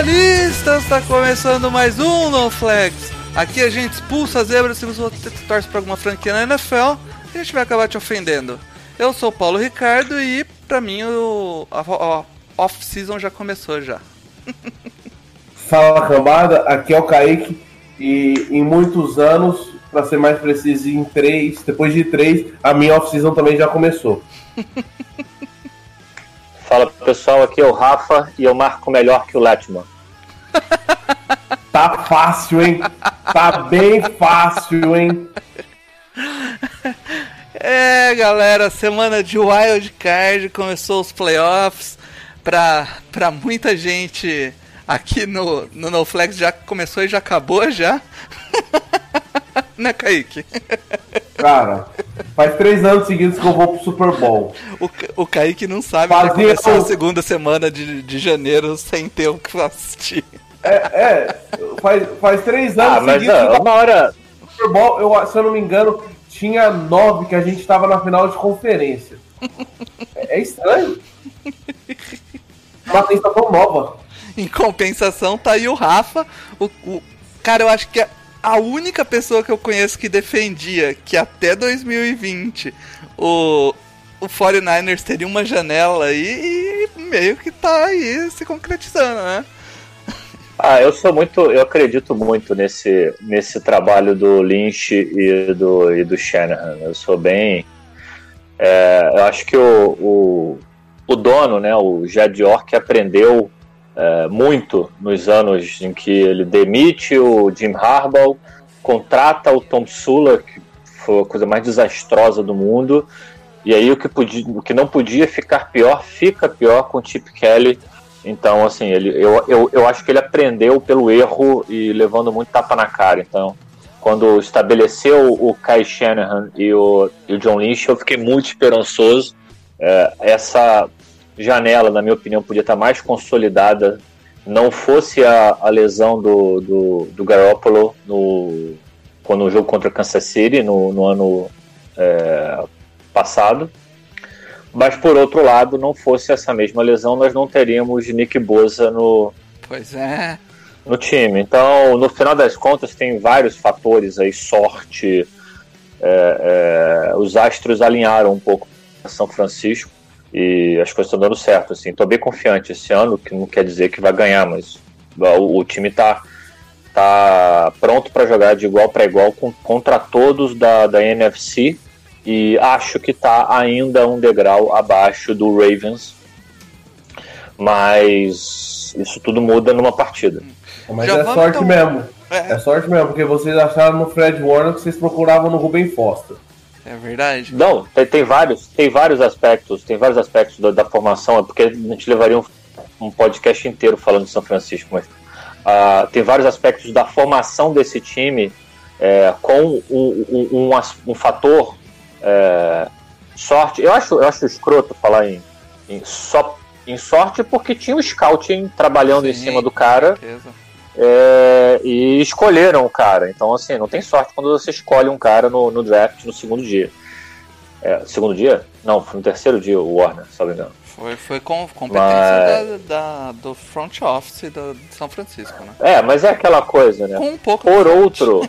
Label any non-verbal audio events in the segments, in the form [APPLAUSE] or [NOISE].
Especialistas! Tá começando mais um No Flags. Aqui a gente expulsa as zebras se você torce pra alguma franquia na NFL, a gente vai acabar te ofendendo. Eu sou o Paulo Ricardo e pra mim o a, a off-season já começou já. [LAUGHS] Fala cambada, aqui é o Kaique e em muitos anos, para ser mais preciso, em três, depois de três, a minha off-season também já começou. [LAUGHS] Fala pessoal, aqui é o Rafa e eu marco melhor que o Letman. [LAUGHS] Tá fácil, hein? Tá bem fácil, hein? É, galera, semana de Wild Card, começou os playoffs. Pra, pra muita gente aqui no, no No Flex já começou e já acabou já. [LAUGHS] [LAUGHS] né, Kaique? Cara, faz três anos seguidos que eu vou pro Super Bowl. O, o Kaique não sabe que vai Fazia começar a o- segunda semana de, de janeiro sem ter o que assistir. É, é faz, faz três anos Ah, mas seguidos que ó, eu uma hora. vou pro Super Bowl, eu, se eu não me engano, tinha nove que a gente tava na final de conferência. É, é estranho. Uma sensação nova. Em compensação, tá aí o Rafa. O, o- cara, eu acho que a, única pessoa que eu conheço que defendia que até 2020 o, o 49ers teria uma janela aí e meio que tá aí se concretizando, né? Ah, eu sou muito. Eu acredito muito nesse, nesse trabalho do Lynch e do, e do Shanahan. Eu sou bem. é, eu acho que o, o, o dono, né, o Jed York, aprendeu é, muito nos anos em que ele demite o Jim Harbaugh, contrata o Tom Sula, que foi a coisa mais desastrosa do mundo. E aí o que, podia, o que não podia ficar pior, fica pior com o Chip Kelly. Então, assim, ele, eu, eu, eu acho que ele aprendeu pelo erro e levando muito tapa na cara. Então, quando estabeleceu o Kai Shanahan e o, e o John Lynch, eu fiquei muito esperançoso. É, essa janela, na minha opinião, podia estar mais consolidada. Não fosse a, a lesão do, do, do Garoppolo no, quando o jogo contra o Kansas City no, no ano é, passado. Mas por outro lado, não fosse essa mesma lesão, nós não teríamos Nick Boza no, Pois é. no time. Então, no final das contas, tem vários fatores aí, sorte. é, é, os astros alinharam um pouco São Francisco e as coisas estão dando certo. Assim, estou bem confiante esse ano, que não quer dizer que vai ganhar, mas o, o time está tá pronto para jogar de igual para igual com, contra todos da, da NFC e acho que está ainda um degrau abaixo do Ravens, mas isso tudo muda numa partida. Mas Já é sorte então. mesmo. É. É sorte mesmo, porque vocês acharam no Fred Warner que vocês procuravam no Ruben Foster. É verdade. Não, tem, tem vários, tem vários aspectos, tem vários aspectos da, da formação, é porque a gente levaria um, um podcast inteiro falando de São Francisco, mas ah, tem vários aspectos da formação desse time é, com um, um, um fator é, sorte. Eu acho, eu acho escroto falar em, em só em sorte porque tinha o scouting trabalhando em Sim. cima do cara Certeza. É, e escolheram o cara. Então, assim, não tem sorte quando você escolhe um cara no, no draft no segundo dia. É, segundo dia? Não, foi no terceiro dia o Warner, se não me engano. Foi, foi com competência Mas- da, da- do front office do, de São Francisco, né? É, mas é aquela coisa, né? Com um pouco Por outro,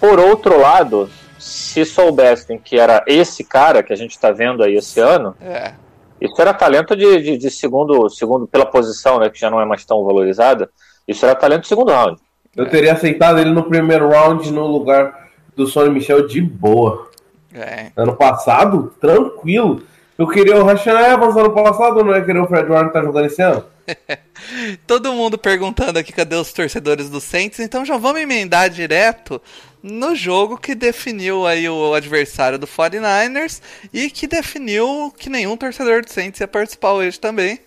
por outro lado, se soubessem que era esse cara que a gente está vendo aí esse ano, É. isso era talento de, de, de segundo, segundo, pela posição, né, que já não é mais tão valorizada, isso era talento de segundo round. Eu teria aceitado ele no primeiro round no lugar do Sonny Michel de boa. É. Ano passado, tranquilo. Eu queria o Rashan Evans ano passado, não ia querer o Fred Warner que tá jogando esse ano? [LAUGHS] Todo mundo perguntando aqui cadê os torcedores do Saints, então já vamos emendar direto no jogo que definiu aí o adversário do 49ers e que definiu que nenhum torcedor do Saints ia participar hoje também,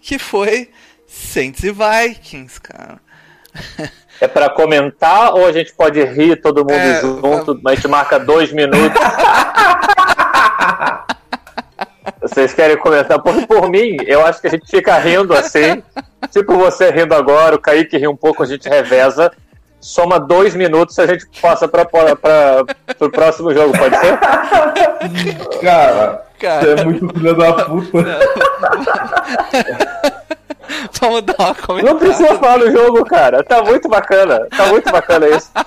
que foi Saints e Vikings, cara. É pra comentar ou a gente pode rir todo mundo É, junto, mas a gente marca dois minutos? [LAUGHS] Vocês querem comentar? Por, por mim, eu acho que a gente fica rindo assim. Tipo você rindo agora, o Kaique ri um pouco, a gente reveza. Soma dois minutos e a gente passa para o próximo jogo, pode ser? Cara, Cara. você é muito filho da puta. [LAUGHS] [LAUGHS] Vamos dar uma Não comentada. precisa falar do jogo, cara. Tá muito bacana. Tá muito bacana isso. [LAUGHS]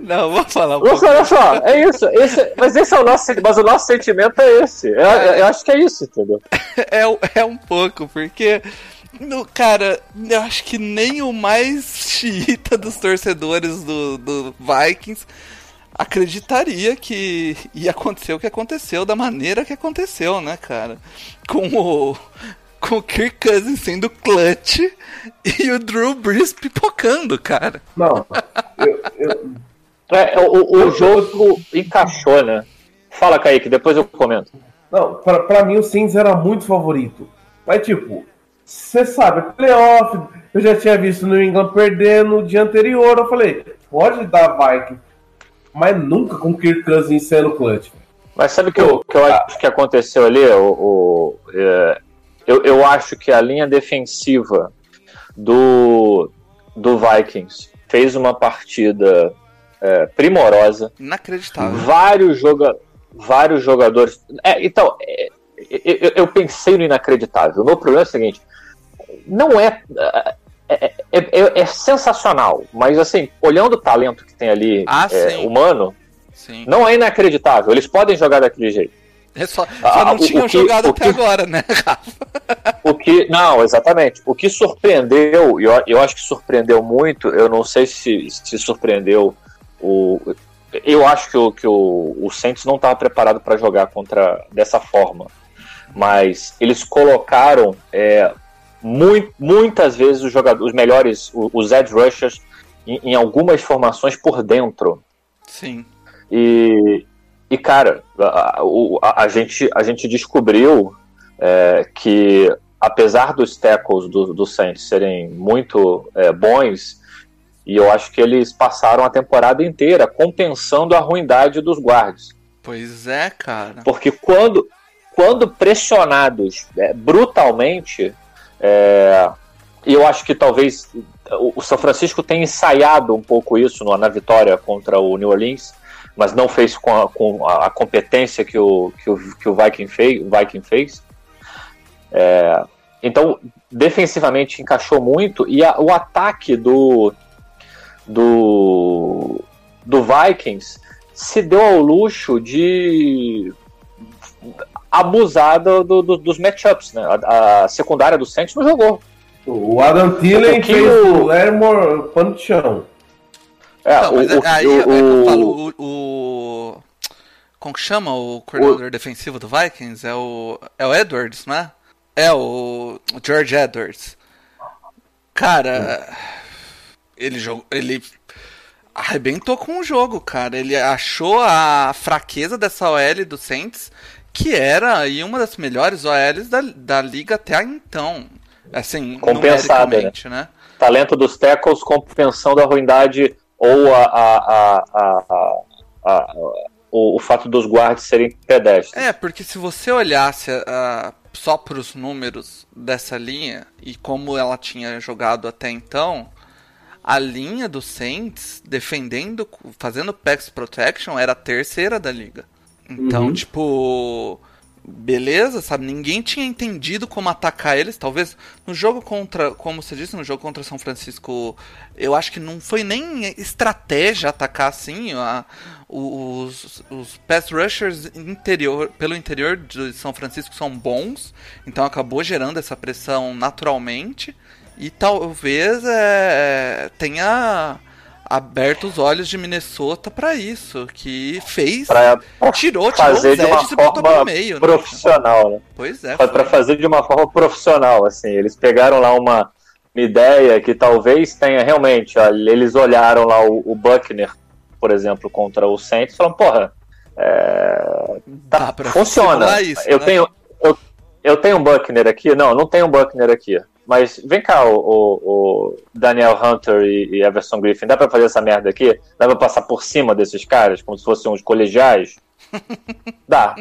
Não, vou falar um Nossa, pouco. olha só, é isso. Esse, mas esse é o nosso, mas o nosso sentimento é esse. Eu, eu- eu acho que é isso, entendeu? [LAUGHS] É, é um pouco, porque. No, cara, eu acho que nem o mais xiita dos torcedores do, do Vikings acreditaria que ia acontecer o que aconteceu da maneira que aconteceu, né, cara? Com o. Com o Kirk Cousins sendo clutch e o Drew Brees pipocando, cara. Não, eu, eu, É, o, o jogo encaixou, né? Fala, Kaique, depois eu comento. Não, pra, pra mim o Saints era muito favorito. Mas, tipo, você sabe, playoff, eu já tinha visto o New England perder no dia anterior. Eu falei, pode dar Viking, mas nunca com o Kirk Cousins sendo clutch. Mas sabe o que, eu- que eu acho que aconteceu ali? O, o- é, eu, eu acho que a linha defensiva do, do Vikings fez uma partida é, primorosa. Inacreditável. Vários, joga, vários jogadores. É, então, é, eu, eu pensei no inacreditável. O meu problema é o seguinte: não é. É, é- é- é sensacional, mas assim, olhando o talento que tem ali Ah, humano, Sim. não é inacreditável. Eles podem jogar daquele jeito. É só, só Ah, não o- tinham que- jogado até que- agora, né, Rafa? O que. Não, exatamente. O que surpreendeu, e eu, eu acho que surpreendeu muito, eu não sei se, se surpreendeu o. Eu acho que o, que o, o Saints não estava preparado para jogar contra dessa forma. Mas eles colocaram é, mui- muitas vezes os jogadores, os melhores, os edge rushers, em, em algumas formações por dentro. Sim. E, e cara, a, a- a gente, a gente descobriu é, que, apesar dos tackles do, do Saints serem muito é, bons, e eu acho que eles passaram a temporada inteira compensando a ruindade dos guards. Pois é, cara. Porque quando, quando pressionados é, brutalmente, é, eu acho que talvez o, o São Francisco tenha ensaiado um pouco isso no- na vitória contra o New Orleans, mas não fez com a, com a- competência que o, que o, que o Viking, fez, Viking fez. É, então, defensivamente encaixou muito, e a- o ataque do, do, do Vikings se deu ao luxo de abusar do- do- do- dos matchups, né? A, a secundária do Saints não jogou. O Adam Thielen fez o Lermore pano de chão. É, Não, mas o- aí o- é eu o- falo, o, o- Como que chama o coordenador defensivo do Vikings? É o. É o Edwards, não é? É o. George Edwards. Cara. Ele jogou. Ele arrebentou com o jogo, cara. Ele achou a fraqueza dessa OL do Saints, que era aí uma das melhores OLs da, da liga até então. Assim, Compensada, numericamente, né? talento dos tackles compensando a ruindade ou a, a- a- a- o, o fato dos guards serem pedestres. É, porque se você olhasse ah, só para os números dessa linha e como ela tinha jogado até então, a linha do Saints defendendo, fazendo pass protection era a terceira da liga. Então, Uhum. tipo, beleza, sabe? Ninguém tinha entendido como atacar eles. Talvez no jogo contra, como você disse, no jogo contra São Francisco, eu acho que não foi nem estratégia atacar assim. A, os, os pass rushers interior, pelo interior de São Francisco são bons, então acabou gerando essa pressão naturalmente. E talvez é, tenha aberto os olhos de Minnesota pra isso, que fez, Pra, tirou, tirou fazer os de uma forma pro meio, né? profissional, né? Pois é. Foi. Pra fazer de uma forma profissional, assim. Eles pegaram lá uma, uma ideia que talvez tenha realmente. ó, eles olharam lá o, o Buckner, por exemplo, contra o Saints e falaram, porra, é, pra funciona. isso, eu, né? tenho, eu, eu tenho um Buckner aqui? Não, não tenho um Buckner aqui. Mas vem cá, o, o- o Daniel Hunter e, e Everson Griffin, dá pra fazer essa merda aqui? Dá pra passar por cima desses caras, como se fossem uns colegiais? [LAUGHS] Dá.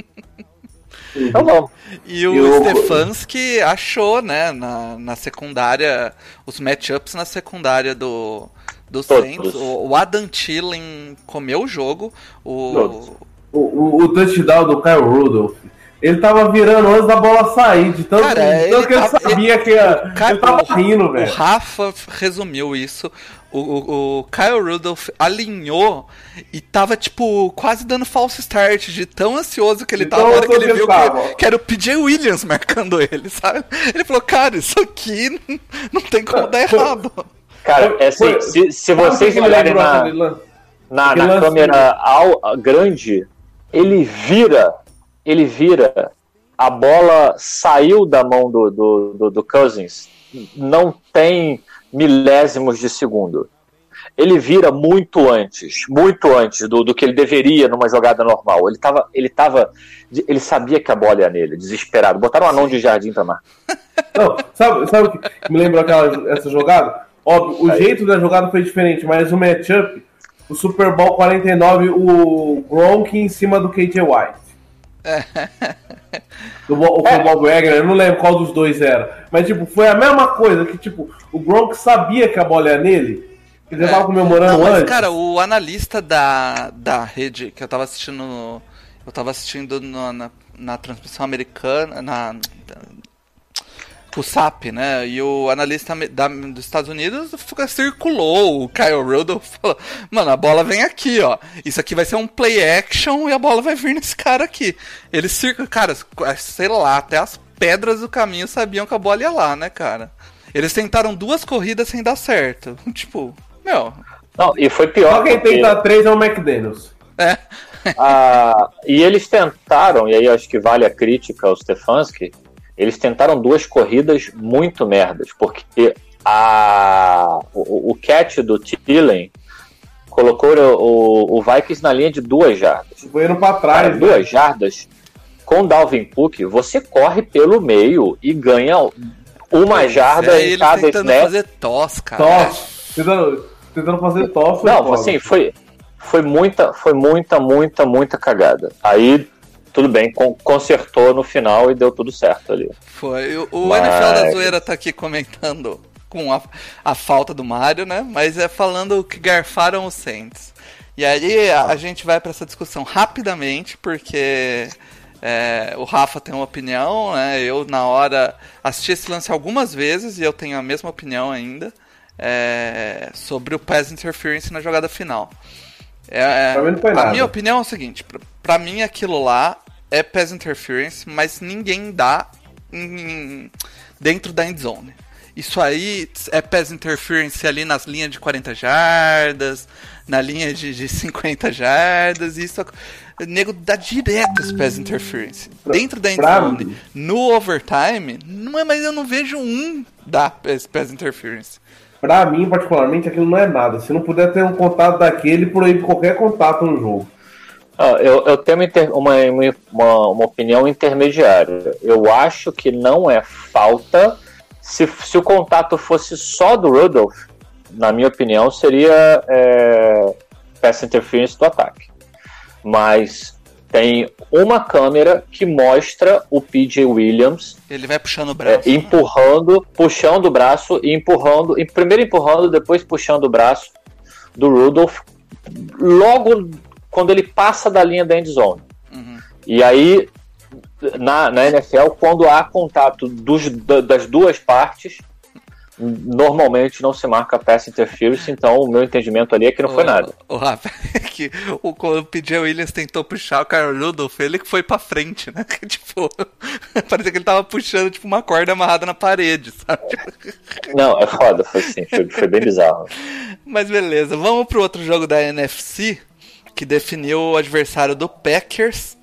Então vamos. E o E o- Stefanski achou, né, na, na secundária, os matchups na secundária do, do Todos. Saints. O, o Adam Thielen comeu o jogo. O, Todos. O, o, o touchdown do Kyle Rudolph. Ele tava virando antes da bola sair, de tanto, Cara, de tanto ele que ele tava- sabia que ia, ele tava o- rindo, O velho. Rafa resumiu isso. O, o, o Kyle Rudolph alinhou e tava, tipo, quase dando false start de tão ansioso que ele De tava na hora que ele viu que ele que, era o PJ Williams [LAUGHS] marcando ele, sabe? Ele falou, cara, isso aqui não, [LAUGHS] não tem como dar errado. Cara, é assim, Foi- se, se vocês o olharem na, na, na lance- câmera ao, grande, ele vira, ele vira, a bola saiu da mão do, do, do, do Cousins, não tem milésimos de segundo. Ele vira muito antes, muito antes do, do que ele deveria numa jogada normal. Ele tava, ele tava, ele sabia que a bola ia nele, desesperado. Botaram um anão de jardim pra. Não, sabe, sabe o que me lembrou aquela, essa jogada? Óbvio, o jeito da jogada foi diferente, mas o matchup, o Super Bowl 49, o Gronk em cima do KJ White. Do, Bo- É. o Bob Wagner, eu não lembro qual dos dois era. Mas, tipo, foi a mesma coisa, que, tipo, o Gronk sabia que a bola ia nele, ele já tava comemorando Não, mas, antes. cara, o analista da, da rede que eu tava assistindo. Eu tava assistindo no- na, na transmissão americana. Na, o SAP, né? E o analista da, dos Estados Unidos fica- circulou o Kyle Rudolph [LAUGHS] falou: Mano, a bola vem aqui, ó. Isso aqui vai ser um play action e a bola vai vir nesse cara aqui. Ele circula, cara, sei lá, até as pedras do caminho sabiam que a bola ia lá, né, cara? Eles tentaram duas corridas sem dar certo. [LAUGHS] Tipo, meu, Não, e foi pior. Só quem porque- tenta três é o McDaniels. é. [LAUGHS] Ah, e eles tentaram, e aí acho que vale a crítica ao Stefanski, eles tentaram duas corridas muito merdas, porque a, o, o catch do Thielen colocou o, o Vikings na linha de duas jardas. Foi indo pra Cara, trás. né? duas jardas, com Dalvin Cook, você corre pelo meio e ganha uma jarda é em ele cada tentando snap. fazer tos, cara. Tosse. Tentando, tentando fazer tosse. foi Não, assim, foi, foi muita, foi muita, muita, muita cagada. Aí, tudo bem, con- consertou no final e deu tudo certo ali. Foi. O, Mas- NFL da Zoeira tá aqui comentando com a, a falta do Mario, né? Mas é falando que garfaram os Saints. E aí a, a gente vai pra essa discussão rapidamente, porque é, o Rafa tem uma opinião, né? Eu, na hora, assisti esse lance algumas vezes e eu tenho a mesma opinião ainda é, sobre o pass interference na jogada final. É, Pra mim não foi a minha opinião é o seguinte: pra, pra mim aquilo lá é pass interference, mas ninguém dá em- dentro da end zone. Isso aí é pass interference ali nas linhas de 40 jardas, na linha de, de 50 jardas, isso. O nego dá direto esse pass interference. Dentro da end pra zone, mim- no overtime, não é, mas eu não vejo um dar esse pass interference. Pra mim, particularmente, aquilo não é nada. Se não puder ter um contato daquele, proíbe qualquer contato no jogo. Ah, eu, eu tenho uma, inter- uma, uma, uma opinião intermediária. Eu acho que não é falta. Se, se o contato fosse só do Rudolph, na minha opinião, seria é, pass interference do ataque. Mas tem uma câmera que mostra o PJ Williams Ele vai puxando o é, braço. empurrando, puxando o braço e empurrando, e primeiro empurrando, depois puxando o braço do Rudolph, logo quando ele passa da linha da end zone. Uhum. E aí, na, na NFL, quando há contato dos, da- das duas partes, normalmente não se marca pass interference, então o meu entendimento ali é que não foi Ô, nada. O Rafa, é [LAUGHS] que o, quando o PJ Williams tentou puxar o Carl Rudolph, ele que foi pra frente, né? [LAUGHS] Tipo, [LAUGHS] parecia que ele tava puxando tipo uma corda amarrada na parede, sabe? Não, é foda, foi sim, foi, foi bem bizarro. Mas beleza, vamos pro outro jogo da NFC, que definiu o adversário do Packers,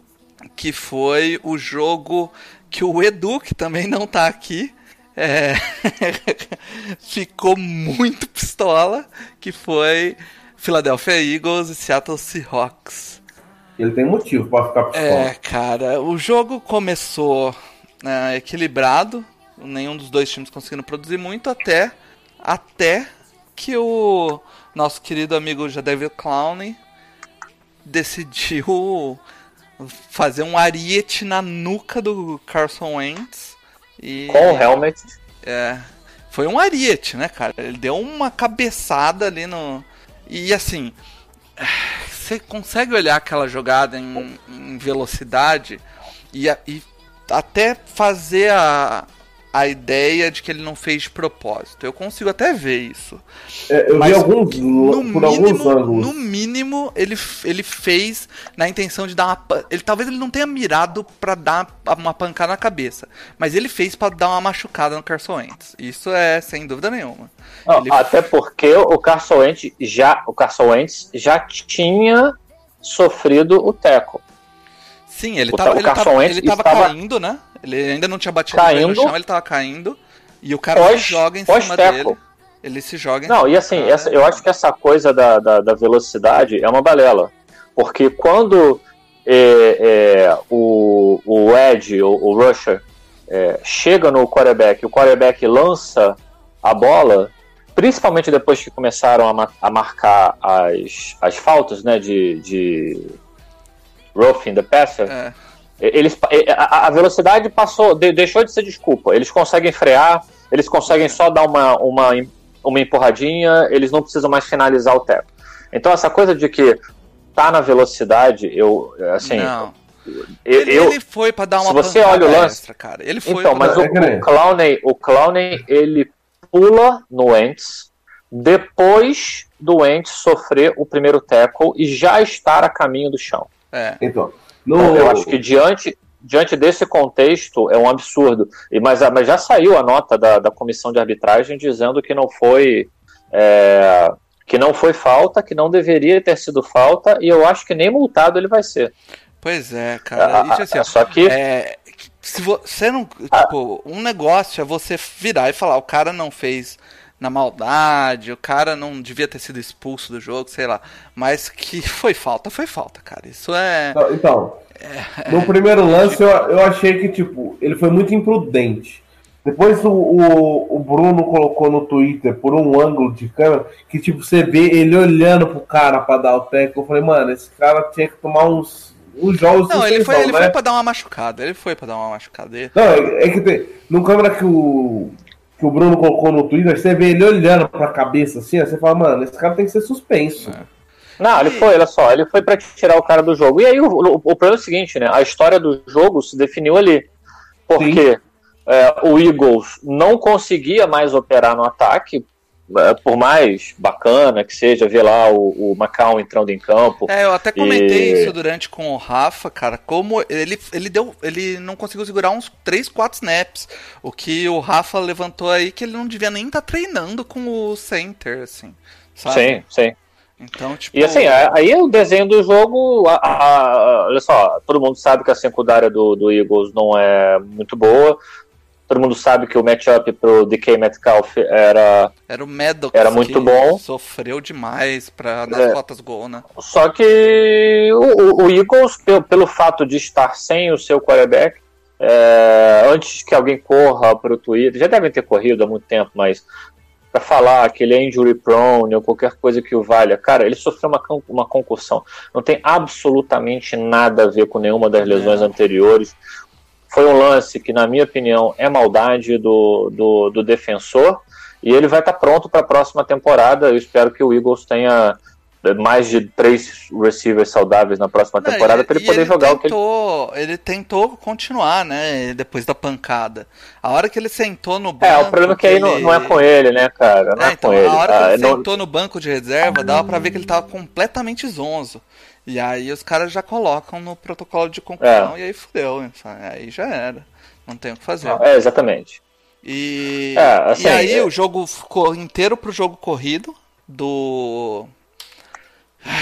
que foi o jogo que o Edu, que também não tá aqui, é, [LAUGHS] ficou muito pistola, que foi Philadelphia Eagles e Seattle Seahawks. Ele tem motivo pra ficar pistola. É, cara, o jogo começou né, equilibrado, nenhum dos dois times conseguindo produzir muito, até, até que o nosso querido amigo Jadavion Clowney decidiu fazer um ariete na nuca do Carson Wentz. E, Com o helmet, é, foi um ariete, né, cara? Ele deu uma cabeçada ali no. E assim, você consegue olhar aquela jogada em, em velocidade e, e até fazer a, a ideia de que ele não fez de propósito. Eu consigo até ver isso. É, eu Mas vi alguns No por alguns mínimo, ângulos. no mínimo ele, ele fez na intenção de dar uma. Ele, talvez ele não tenha mirado pra dar uma pancada na cabeça, mas ele fez pra dar uma machucada no Carson Wentz. Isso é sem dúvida nenhuma. Não, Ele- Até porque o Carson Wentz já, o Carson Wentz já tinha sofrido o teco. Sim, ele ele tava, ele tava estava- caindo, né? Ele ainda não tinha batido o pé no Caindo. chão, ele tava caindo. E o cara Pós- se joga em cima pós-teco. dele. Ele se joga em Não, cima e assim, essa- eu acho que essa coisa da, da, da velocidade é uma balela. Porque quando é, é, o, o Ed, o, o Rusher, é, chega no quarterback, o quarterback lança a bola, principalmente depois que começaram a, ma- a marcar as, as faltas né, de, de roughing the passer, É. eles, a, velocidade passou, de- deixou de ser desculpa. Eles conseguem frear, eles conseguem só dar uma, uma, uma empurradinha, eles não precisam mais finalizar o teco. Então essa coisa de que tá na velocidade, eu assim, não. eu, Ele, eu- ele foi pra dar uma se você olha o lance- extra, cara. Ele foi então, pra mas dar- o, o Clowney, o Clowney, ele pula no Wentz depois do Wentz sofrer o primeiro tackle e já estar a caminho do chão. É. Então, no, eu acho que diante, diante desse contexto é um absurdo. E, mas, ah, mas já saiu a nota da, da comissão de arbitragem dizendo que não foi. é, que não foi falta, que não deveria ter sido falta, e eu acho que nem multado ele vai ser. Pois é, cara. Ah, E, assim, só que É, se você não. Tipo, um negócio é você virar e falar, o cara não fez na maldade, o cara não devia ter sido expulso do jogo, sei lá. Mas que foi falta, foi falta, cara. Isso é. Então, Então, É, no primeiro lance eu, eu achei que, tipo, ele foi muito imprudente. Depois o, o, o Bruno colocou no Twitter por um ângulo de câmera que, tipo, você vê ele olhando pro cara pra dar o teco. Eu falei, mano, esse cara tinha que tomar uns, uns jogos Não, ele foi, ele né? foi pra dar uma machucada. Ele foi pra dar uma machucada. Ele- Não, é, é que tem, no câmera que o, que o Bruno colocou no Twitter, você vê ele olhando pra cabeça assim, você fala, mano, esse cara tem que ser suspenso. Não, ele foi, olha só, ele foi pra tirar o cara do jogo. E aí o, o, o problema é o seguinte, né? A história do jogo se definiu ali. Porque é, o Eagles não conseguia mais operar no ataque, é, por mais bacana que seja ver lá o, o Macau entrando em campo. É, eu até comentei E- isso durante com o Rafa, cara, como ele, ele deu. Ele não conseguiu segurar uns 3, 4 snaps. O que o Rafa levantou aí que ele não devia nem estar treinando com o center, assim. Sabe? Sim, sim. Então, tipo. E assim, aí o desenho do jogo, a- a- a- olha só, todo mundo sabe que a secundária do, do Eagles não é muito boa. Todo mundo sabe que o matchup pro DK Metcalf era. Era o Maddox Era muito bom. sofreu demais pra, nas É. fotas gol, né? Só que o, o- o Eagles, pelo, pelo fato de estar sem o seu quarterback, é, antes que alguém corra pro Twitter, já devem ter corrido há muito tempo, mas para falar que ele é injury prone ou qualquer coisa que o valha, cara, ele sofreu uma, uma concussão. Não tem absolutamente nada a ver com nenhuma das lesões Não. anteriores. Foi um lance que, na minha opinião, é maldade do, do, do defensor. E ele vai estar pronto para a próxima temporada. Eu espero que o Eagles tenha mais de três receivers saudáveis na próxima temporada para ele poder jogar o que ele. tentou, ele tentou continuar, né? Depois da pancada. A hora que ele sentou no banco. É, o problema é que aí não, ele- não é com ele, né, cara? Não é, É, então, com ele. a hora que Ah, ele não- sentou no banco de reserva, dava pra ver que ele tava completamente zonzo. E aí os caras já colocam no protocolo de conclusão É. e aí fudeu. então, Aí já era. Não tem o que fazer. É, exatamente. E, É, assim, e aí é- o jogo ficou inteiro pro jogo corrido do.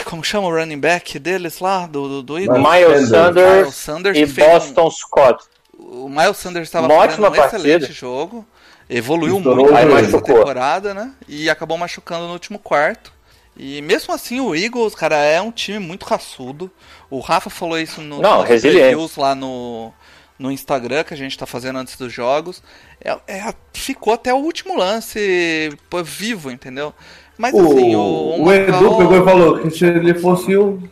Como chama o running back deles lá? Do, do, do Eagles? Miles Sanders. Miles Sanders e fez um- Boston Scott. O Miles Sanders estava fazendo um excelente partida. jogo. Evoluiu Estourou muito joelho. temporada, né? E acabou machucando no último quarto. E mesmo assim, o Eagles, cara, é um time muito raçudo. O Rafa falou isso no Não, nos previews lá no, no Instagram que a gente tá fazendo antes dos jogos. É, é- ficou até o último lance pô, vivo, entendeu? Mas assim, o, O, o o Edu Macau- pegou e falou que se ele fosse um.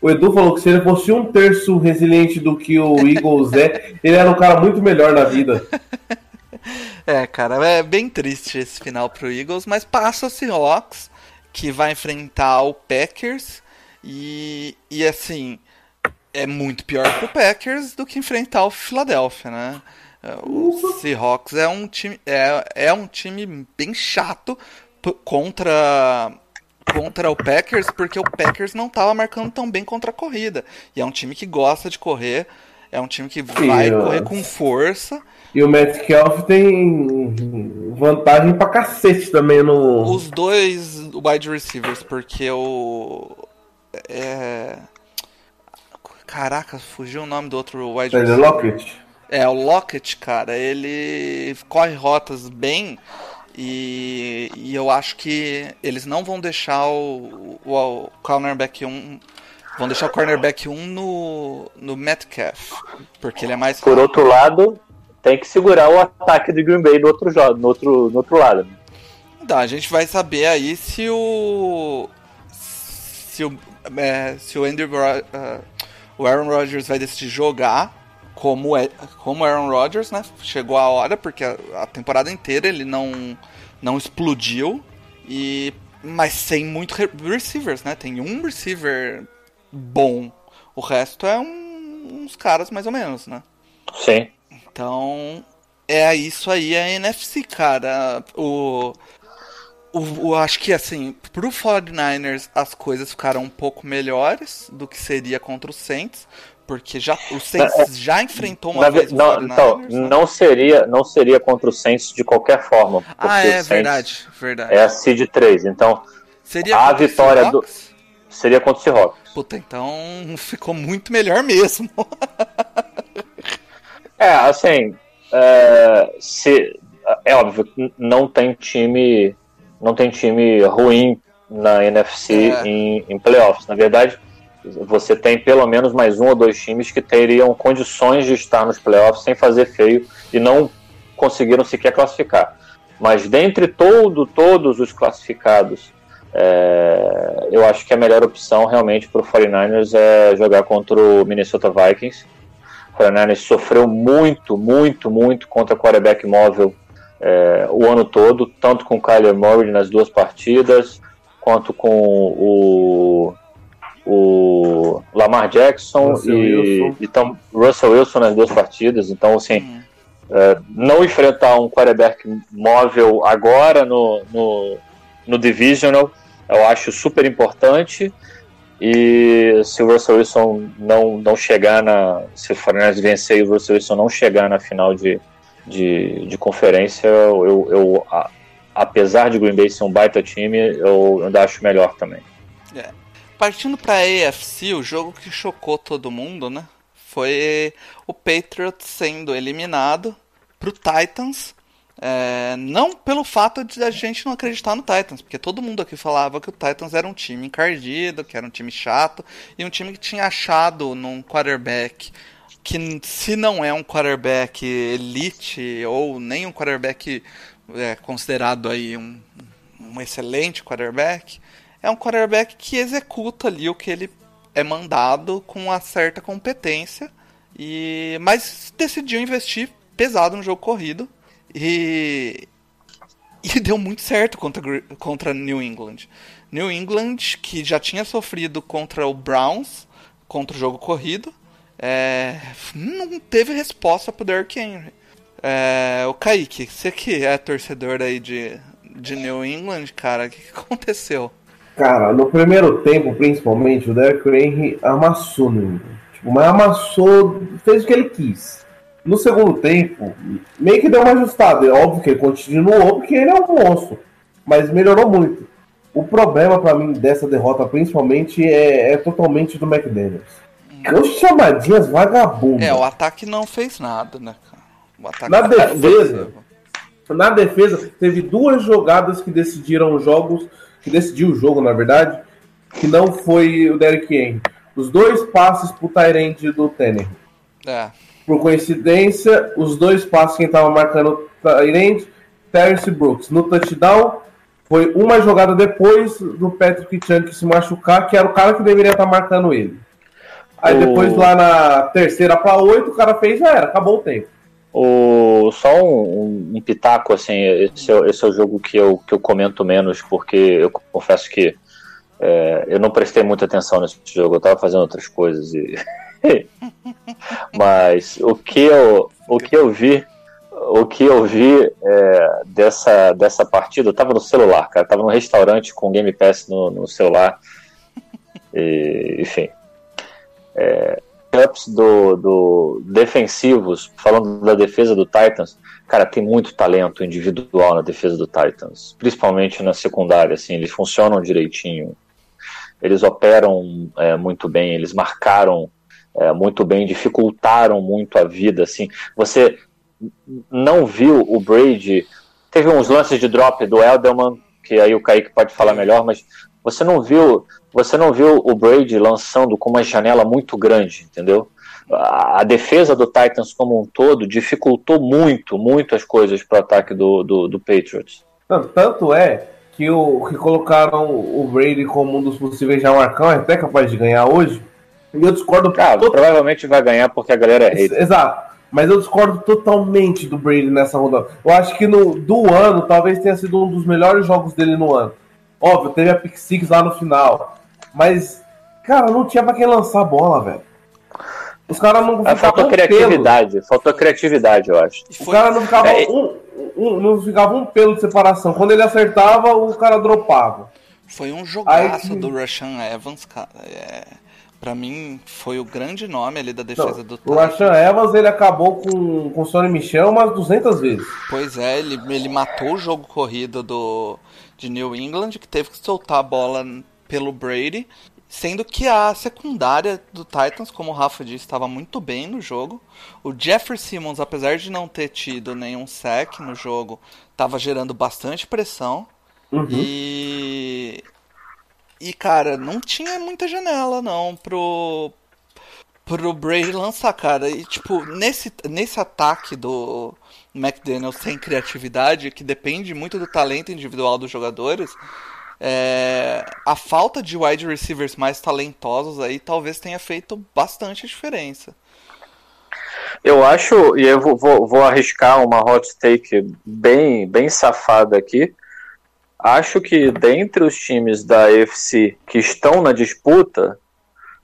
O Edu falou que se ele fosse um terço resiliente do que o Eagles é, [LAUGHS] ele era um cara muito melhor na vida. É, cara, é bem triste esse final pro Eagles, mas passa o Seahawks, que vai enfrentar o Packers, e, e assim, é muito pior pro Packers do que enfrentar o Philadelphia, né? O Seahawks é um time, é, é um time bem chato contra contra o Packers, porque o Packers não tava marcando tão bem contra a corrida. E é um time que gosta de correr, é um time que vai correr com força. E o Metcalf tem vantagem pra cacete também no. Os dois wide receivers, porque o. É. Caraca, fugiu o nome do outro wide receiver. Lockett. É, o Lockett, cara, ele corre rotas bem e, e eu acho que eles não vão deixar o, o, o cornerback 1. Vão deixar o cornerback 1 no, no Metcalf, porque ele é mais Por outro lado, tem que segurar o ataque do Green Bay do outro, jo- no outro, no outro lado. Tá, a gente vai saber aí se o. Se o. é, se o Andrew Ro- ah, o Aaron Rodgers vai decidir jogar como, é, como Aaron Rodgers, né? Chegou a hora, porque a, a temporada inteira ele não, não explodiu. E, mas sem muito re- receivers, né? Tem um receiver bom. O resto é um- uns caras mais ou menos, né? Sim. Então, é isso aí a NFC, cara. O, o, o- acho que assim, pro 49ers as coisas ficaram um pouco melhores do que seria contra o Saints, porque já o Saints já enfrentou uma Na ve- vez não, 49ers. então, né? não seria, não seria contra o Saints de qualquer forma. Ah, é verdade, verdade. É a seed 3, então seria a contra o vitória do- seria contra o Seahawks. Puta, então [LAUGHS] ficou muito melhor mesmo. É, assim, é, se, é óbvio que não tem time, não tem time ruim na NFC É. em, em playoffs. Na verdade, você tem pelo menos mais um ou dois times que teriam condições de estar nos playoffs sem fazer feio e não conseguiram sequer classificar. Mas dentre todo, todos os classificados, é, eu acho que a melhor opção realmente para o 49ers é jogar contra o Minnesota Vikings. 49ers sofreu muito, muito, muito contra quarterback móvel é, o ano todo, tanto com o Kyler Murray nas duas partidas, quanto com o, o Lamar Jackson Russell e, Wilson. e tam- Russell Wilson nas duas partidas. Então, assim, é, não enfrentar um quarterback móvel agora no, no, no Divisional, eu acho super importante. E se o Russell Wilson não, não chegar na. Se o Fernandes vencer e o Russell Wilson não chegar na final de, de, de conferência, eu, eu a- apesar de Green Bay ser um baita time, eu ainda acho melhor também. Partindo pra AFC, o jogo que chocou todo mundo, né? Foi o Patriots sendo eliminado pro Titans. É, não pelo fato de a gente não acreditar no Titans, porque todo mundo aqui falava que o Titans era um time encardido, que era um time chato, e um time que tinha achado num quarterback que se não é um quarterback elite ou nem um quarterback é, considerado aí um, um excelente quarterback, é um quarterback que executa ali o que ele é mandado com uma certa competência, e mas decidiu investir pesado no jogo corrido. E, E [LAUGHS] deu muito certo contra, contra New England. New England, que já tinha sofrido contra o Browns, contra o jogo corrido, é, não teve resposta pro Derrick Henry. É, o Kaique, você que é torcedor aí de, de New England, cara, o que, que aconteceu? Cara, no primeiro tempo, principalmente, o Derrick Henry amassou no England. Tipo, mas amassou, fez o que ele quis. No segundo tempo, meio que deu uma ajustada. É óbvio que ele continuou, porque ele é um monstro. Mas melhorou muito. O problema pra mim dessa derrota, principalmente, é, é totalmente do McDaniels. Os chamadinhas vagabundas. É, o ataque não fez nada, né, cara? O ataque Na defesa, Na defesa, teve duas jogadas que decidiram jogos, que decidiu o jogo, na verdade, que não foi o Derrick Henry. Os dois passes pro Tyrande do Tanner. É, Por coincidência, os dois passes quem tava marcando o Tyrande, Terrence Brooks. No touchdown, foi uma jogada depois do Patrick Chung se machucar, que era o cara que deveria estar marcando ele. Aí O- depois lá na terceira para oito, o cara fez, já era, acabou o tempo. O, só um, um- pitaco, assim, esse é, esse é o jogo que eu, que eu comento menos, porque eu confesso que é, eu não prestei muita atenção nesse jogo, eu tava fazendo outras coisas. E... [LAUGHS] [LAUGHS] Mas o que, eu, o que eu vi, o que eu vi é, dessa, dessa partida, eu tava no celular, cara, eu tava no restaurante com Game Pass no, no celular. E, enfim. É, do, do defensivos, falando da defesa do Titans, cara, tem muito talento individual na defesa do Titans, principalmente na secundária, assim, eles funcionam direitinho, eles operam é, muito bem, eles marcaram é, muito bem, dificultaram muito a vida, assim, você não viu o Brady, teve uns lances de drop do Elderman, que aí o Kaique pode falar melhor, mas você não viu você não viu o Brady lançando com uma janela muito grande, entendeu? A, defesa do Titans como um todo dificultou muito, muito as coisas para o ataque do, do, do Patriots. Tanto, é que, o, que colocaram o Brady como um dos possíveis já marcão, até capaz de ganhar hoje. E eu discordo Cara, to- provavelmente vai ganhar porque a galera é hater. Exato. Mas eu discordo totalmente do Brady nessa rodada. Eu acho que no, do ano, talvez tenha sido um dos melhores jogos dele no ano. Óbvio, teve a pick six lá no final. Mas, cara, não tinha pra quem lançar a bola, velho. Os caras não Ah, Faltou ficavam pelo. criatividade, faltou criatividade, eu acho. e O foi, cara não ficava É, um, um- não ficava um pelo de separação. Quando ele acertava, o cara dropava. foi um jogaço Aí- do Rashan Evans, cara. É, pra mim, foi o grande nome ali da defesa Não, do o Titans. Rashan Evans ele acabou com, com o Sonny Michel umas 200 vezes. Pois é, ele, ele matou o jogo corrido do, de New England, que teve que soltar a bola pelo Brady, sendo que a secundária do Titans, como o Rafa disse, estava muito bem no jogo. O Jeffrey Simmons, apesar de não ter tido nenhum sec no jogo, estava gerando bastante pressão. E. E, cara, não tinha muita janela, não, pro. Pro Brady lançar, cara. E, tipo, nesse, nesse ataque do McDaniel sem criatividade, que depende muito do talento individual dos jogadores, é, a falta de wide receivers mais talentosos aí talvez tenha feito bastante diferença. Eu acho, e eu vou, vou, vou arriscar uma hot take bem, bem safada aqui. Acho que dentre os times da AFC que estão na disputa,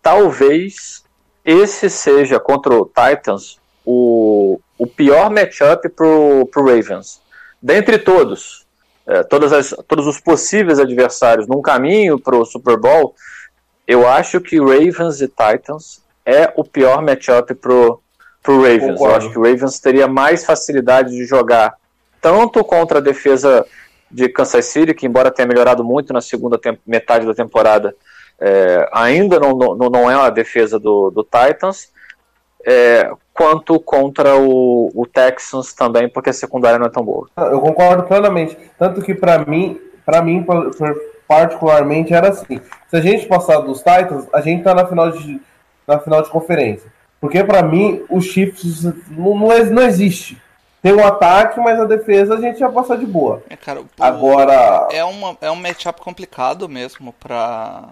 talvez esse seja contra o Titans o, o pior matchup pro, pro Ravens. Dentre todos, é, todas as, todos os possíveis adversários num caminho pro Super Bowl, eu acho que Ravens e Titans é o pior matchup pro, pro Ravens. Eu Concordo. acho que o Ravens teria mais facilidade de jogar tanto contra a defesa de Kansas City, que embora tenha melhorado muito na segunda metade da temporada, é, ainda não, não, não é a defesa do, do Titans, é, quanto contra o, o Texans também, porque a secundária não é tão boa. Eu concordo plenamente. Tanto que pra mim, para mim pa- pa- particularmente era assim. Se a gente passar dos Titans, a gente tá na final de na final de conferência. Porque pra mim os Chiefs não, não, não existe. Tem um ataque, mas a defesa a gente ia passar de boa. É, cara, Agora, é, uma, é um matchup complicado mesmo pra,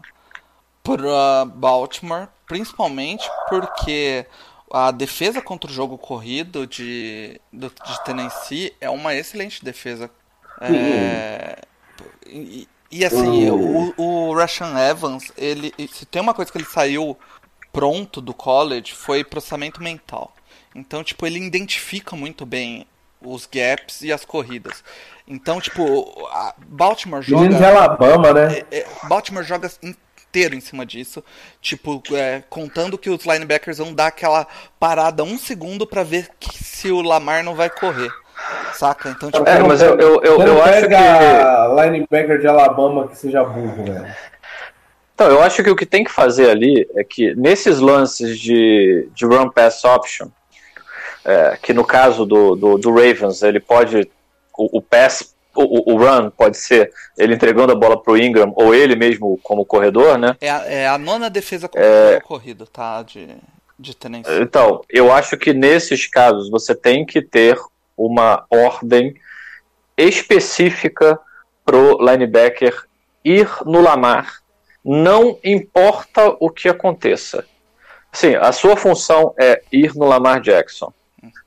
pra Baltimore, principalmente porque a defesa contra o jogo corrido de, do- de Tennessee é uma excelente defesa. É, e, e, assim, o, o Rashan Evans, ele, se tem uma coisa que ele saiu pronto do college foi processamento mental. Então, tipo, ele identifica muito bem os gaps e as corridas. Então, tipo, a Baltimore joga. Menino de Alabama, né? É, é, Baltimore joga inteiro em cima disso. Tipo, é, contando que os linebackers vão dar aquela parada um segundo pra ver que, se o Lamar não vai correr. Saca? Então, tipo, É, mas eu, eu, eu, eu não acho pega que. linebacker de Alabama que seja burro, velho. Então, eu acho que o que tem que fazer ali é que nesses lances de, de run pass option, é, que no caso do, do, do Ravens, ele pode. O, o pass, o, o run pode ser ele entregando a bola pro Ingram ou ele mesmo como corredor, né? é, a, é a nona defesa contra o corrido, tá? De, de Tennessee. Então, eu acho que nesses casos você tem que ter uma ordem específica pro linebacker ir no Lamar, não importa o que aconteça. Sim, a sua função é ir no Lamar Jackson.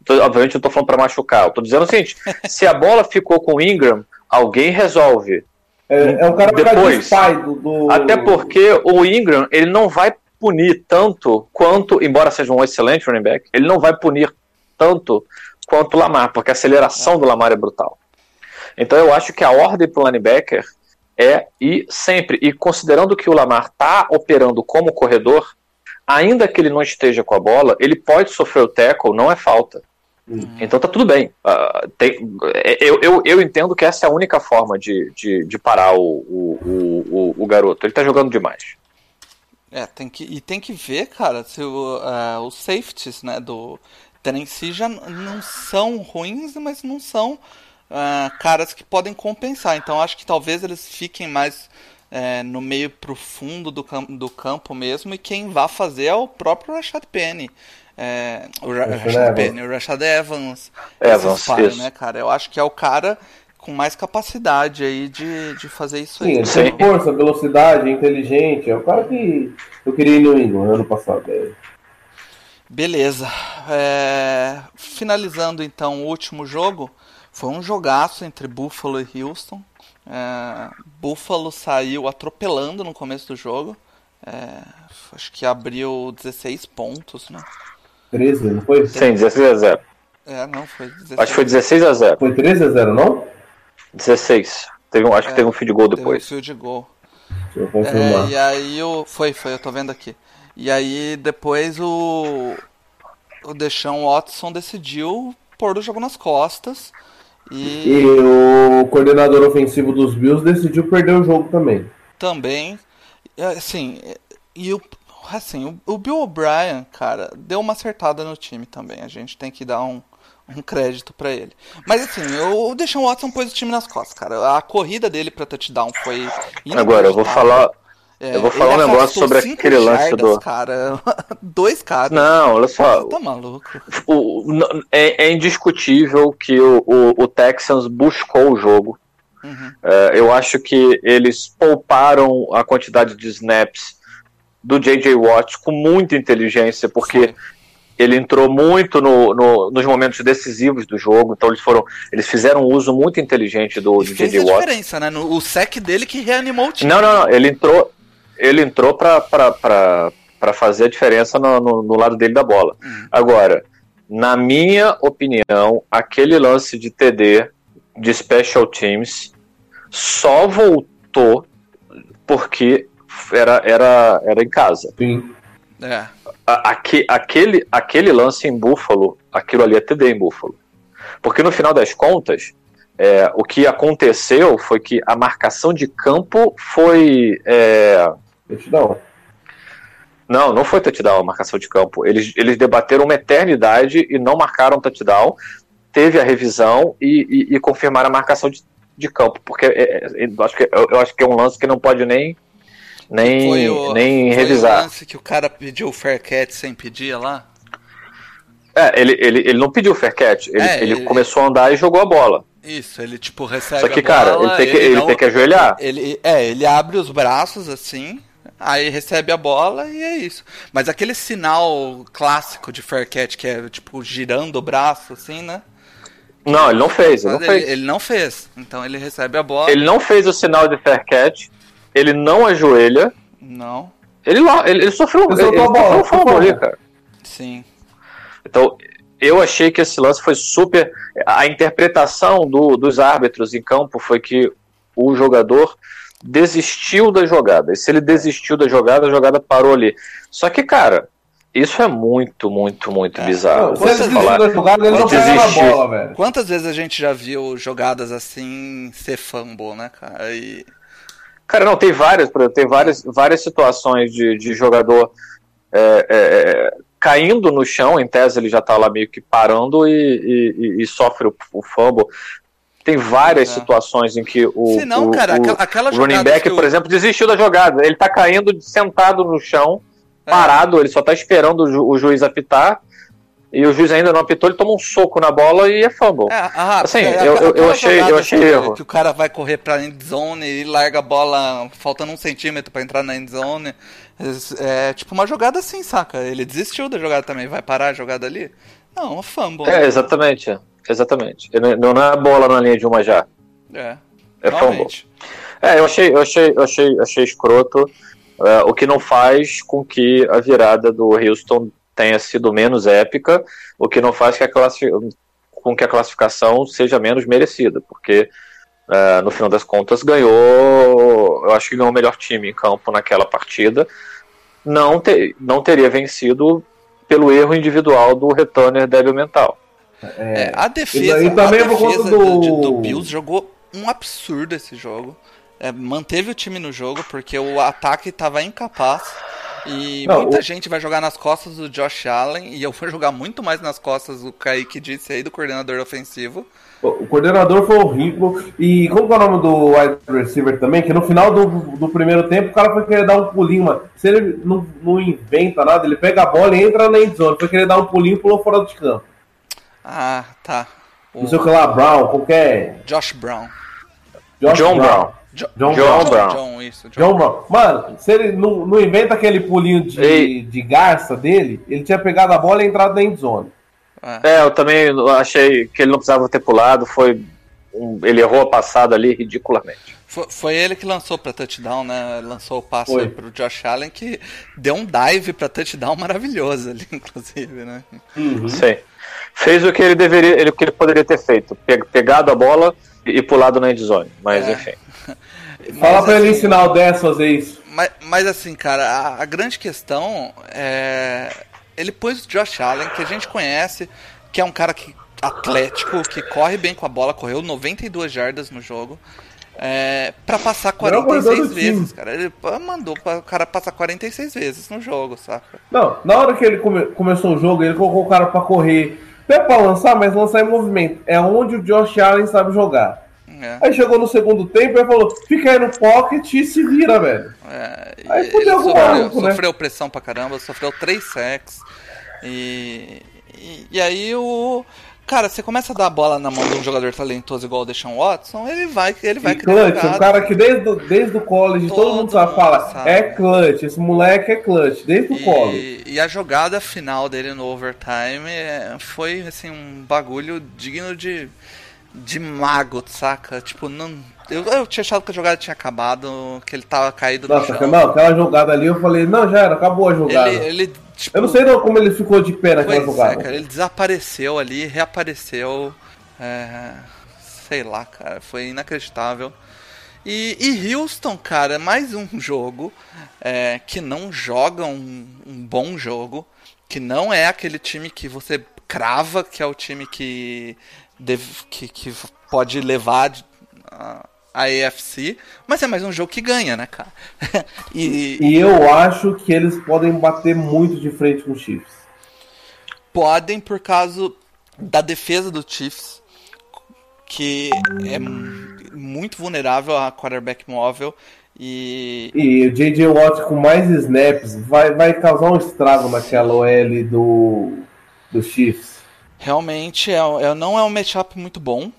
Tô- obviamente eu tô falando para machucar. Eu tô dizendo o seguinte: [LAUGHS] se a bola ficou com o Ingram, alguém resolve. É, é um cara Depois. pai do, do- Até porque o Ingram, ele não vai punir tanto quanto, embora seja um excelente running back, ele não vai punir tanto quanto o Lamar, porque a aceleração do Lamar é brutal. Então eu acho que a ordem para o linebacker é ir sempre, e considerando que o Lamar está operando como corredor, ainda que ele não esteja com a bola, ele pode sofrer o tackle, não é falta. Então tá tudo bem. Ah, tem- é, eu, eu, eu entendo que essa é a única forma de, de, de parar o, o, o, o- garoto. Ele tá jogando demais. É, tem que, e tem que ver, cara, se o, é, os safeties né, do Tennessee já não são ruins, mas não são ah, caras que podem compensar. Então acho que talvez eles fiquem mais é, no meio pro fundo do, cam do campo mesmo, e quem vai fazer é o próprio Rashad Penny. É, o Ra Rashad. Penny, o Rashad Evans. Evans, pares, isso. né, cara? Eu acho que é o cara com mais capacidade aí de, de fazer isso Sim, aí. ele Sim. tem força, velocidade, inteligente. É o cara que eu queria ir no England ano passado. É. Beleza. É, Finalizando então o último jogo, foi um jogaço entre Buffalo e Houston. É, Buffalo saiu atropelando no começo do jogo. É, Acho que abriu 16 pontos, né? 13, não foi? Sim, 16 a 0. É, não, foi 16. Acho que foi 16 a 0. Foi 13 a 0, não? 16. Teve um, acho que teve um field goal um depois. field goal. Deixa eu confirmar. É, e aí o. Foi, foi, eu tô vendo aqui. E aí depois o. O Deshaun Watson decidiu pôr o jogo nas costas. E E o coordenador ofensivo dos Bills decidiu perder o jogo também. também. é, Assim, e o. Assim, o, Bill O'Brien, cara, deu uma acertada no time também. A gente tem que dar um, um crédito pra ele. Mas assim, o, o Deshaun Watson pôs o time nas costas, cara. A corrida dele pra touchdown foi. Agora, eu vou falar. É, eu vou falar um negócio sobre aquele lance jardas, do- cara. [LAUGHS] Dois caras. Não, olha só. Tá maluco. o- n- é, é indiscutível que o, o- o Texans buscou o jogo. Uhum. É, eu acho que eles pouparam a quantidade de snaps do J.J. Watt com muita inteligência, porque Foi. ele entrou muito no- no- nos momentos decisivos do jogo, então eles foram, eles fizeram um uso muito inteligente do, E do fez J.J. a Watt. diferença, né? No, o sec dele que reanimou o time. Não, não, não, ele entrou, ele entrou para para fazer a diferença no, no- no lado dele da bola. Hum. Agora, na minha opinião, aquele lance de TD de Special Teams só voltou porque era, era, era em casa. Sim. É. Aque- aquele, aquele lance em Buffalo, aquilo ali é TD em Buffalo. Porque no final das contas, é, o que aconteceu foi que a marcação de campo foi. é, Touchdown. não, não foi touchdown a marcação de campo. Eles, eles debateram uma eternidade e não marcaram touchdown. Teve a revisão e, e- e confirmaram a marcação de, de campo. Porque é, é, eu, acho que, eu, eu acho que é um lance que não pode nem, nem, Foi o, nem foi o revisar. lance que o cara pediu o fair catch sem pedir lá. É, ele, ele, ele não pediu fair catch. Ele, É, ele ele- começou a andar e jogou a bola. Isso, ele tipo recebe Só que, a cara, bola, ele tem que, ele não- tem que ajoelhar. Ele, é, ele abre os braços assim, aí recebe a bola e é isso. Mas aquele sinal clássico de fair catch que é tipo girando o braço assim, né? Não, ele não fez, ele não ele, fez. ele não fez. Então ele recebe a bola. Ele não fez o sinal de fair catch, ele não ajoelha, Não. ele, lá- ele, ele sofreu, Ele ele, soltou ele a bola, sofreu um ali, cara. Sim. Então, eu achei que esse lance foi super. A interpretação do- dos árbitros em campo foi que o jogador desistiu da jogada. E se ele desistiu da jogada, a jogada parou ali. Só que, cara, isso é muito, muito, muito É. bizarro. Não, falar, da jogada, ele não bola, velho. Quantas vezes a gente já viu jogadas assim ser fumble, né, cara? E... Cara, não, tem várias, por exemplo, tem várias, várias situações de, de jogador é, é, é, caindo no chão, em tese ele já tá lá meio que parando e, e- e- e sofre o, o fumble. Tem várias É. situações em que o, Se não, o, cara, o, aquela, o running back, o- por exemplo, desistiu da jogada. Ele tá caindo sentado no chão, É. parado, ele só tá esperando o, ju- o juiz apitar. E o juiz ainda não apitou, ele toma um soco na bola e é fumble. É, ah, Assim, é, eu- eu- eu achei- eu achei que, erro. Que o cara vai correr pra endzone e larga a bola faltando um centímetro pra entrar na endzone. É, é tipo uma jogada assim, saca? Ele desistiu da jogada também. Vai parar a jogada ali? Não, é fumble. É, exatamente. Exatamente. Não, não é bola na linha de uma já. É, É fumble. É, eu achei, eu achei, eu achei, achei escroto, é, o que não faz com que a virada do Houston tenha sido menos épica, o que não faz que a classi- com que a classificação seja menos merecida, porque é, no final das contas ganhou, eu acho que ganhou o melhor time em campo naquela partida, não, te- não teria vencido pelo erro individual do returner débil mental. É, a defesa, E também a defesa do... do- do Bills jogou um absurdo esse jogo. É, manteve o time no jogo porque o ataque estava incapaz. E Não, muita o- gente vai jogar nas costas do Josh Allen. E eu vou jogar muito mais nas costas do Kaique disse aí, do coordenador ofensivo. O coordenador foi horrível. E como que é o nome do wide receiver também? Que no final do, do primeiro tempo o cara foi querer dar um pulinho, mano. Se ele não, não inventa nada, ele pega a bola e entra na endzone. Foi querer dar um pulinho e pulou fora de campo. Ah, tá. O Não sei o que lá, Brown, qualquer. Josh Brown. Josh John Brown. Jo- John Brown. John, isso. John. John Brown. Mano, se ele não, não inventa aquele pulinho de, Ei. de garça dele, ele tinha pegado a bola e entrado na endzone. É, eu também achei que ele não precisava ter pulado, foi um- ele errou a passada ali ridiculamente. Foi, foi ele que lançou pra touchdown, né? Lançou o passe Foi. aí pro Josh Allen, que deu um dive pra touchdown maravilhoso ali, [LAUGHS] inclusive, né? Sim. Fez o que ele deveria, ele, o que ele poderia ter feito, pe- pegado a bola e pulado na endzone. Mas É. enfim. [LAUGHS] Fala Mas, pra ele assim, ensinar o 10 a fazer isso. Mas, mas assim, cara, a, a grande questão é. Ele pôs o Josh Allen, que a gente conhece, que é um cara que, atlético, que corre bem com a bola, correu 92 jardas no jogo. É, pra passar Melhor corredor 46 do time. vezes, cara. Ele mandou pra o cara passar 46 vezes no jogo, saca? Não, na hora que ele come- começou o jogo, ele colocou o cara pra correr. Não é pra lançar, mas lançar em movimento. É onde o Josh Allen sabe jogar. É, Aí chegou no segundo tempo e falou: fica aí no pocket e se vira, velho. é, Aí fudeu com o maluco, né? sofreu pressão pra caramba, sofreu 3 sacks. E, e, e aí o. Cara, você começa a dar a bola na mão de um jogador talentoso igual o Deshaun Watson, ele vai, ele vai E clutch, um jogada. cara que desde, o- desde o college todo, Todo mundo fala: sabe. é clutch, esse moleque é clutch, desde o college. E, e a jogada final dele no overtime é, foi assim um bagulho digno de, de mago, saca? Tipo, não, eu, eu tinha achado que a jogada tinha acabado, que ele tava caído no Nossa, chão. não, aquela jogada ali eu falei: não, já era, acabou a jogada. Ele, ele, tipo, Eu não sei não como ele ficou de pé naquela Pois é, jogada. cara, ele desapareceu ali, reapareceu. é, sei lá, cara, foi inacreditável. E, e Houston, cara, mais um jogo é, que não joga um, um bom jogo, que não é aquele time que você crava que é o time que, deve, que, que pode levar a, a AFC, mas é mais um jogo que ganha, né, cara? [LAUGHS] e, E eu acho que eles podem bater muito de frente com o Chiefs. podem por causa da defesa do Chiefs, que é mu- muito vulnerável a quarterback móvel e E o J.J. Watt com mais snaps vai, vai causar um estrago naquela OL do, do Chiefs. realmente é, é- não é um matchup muito bom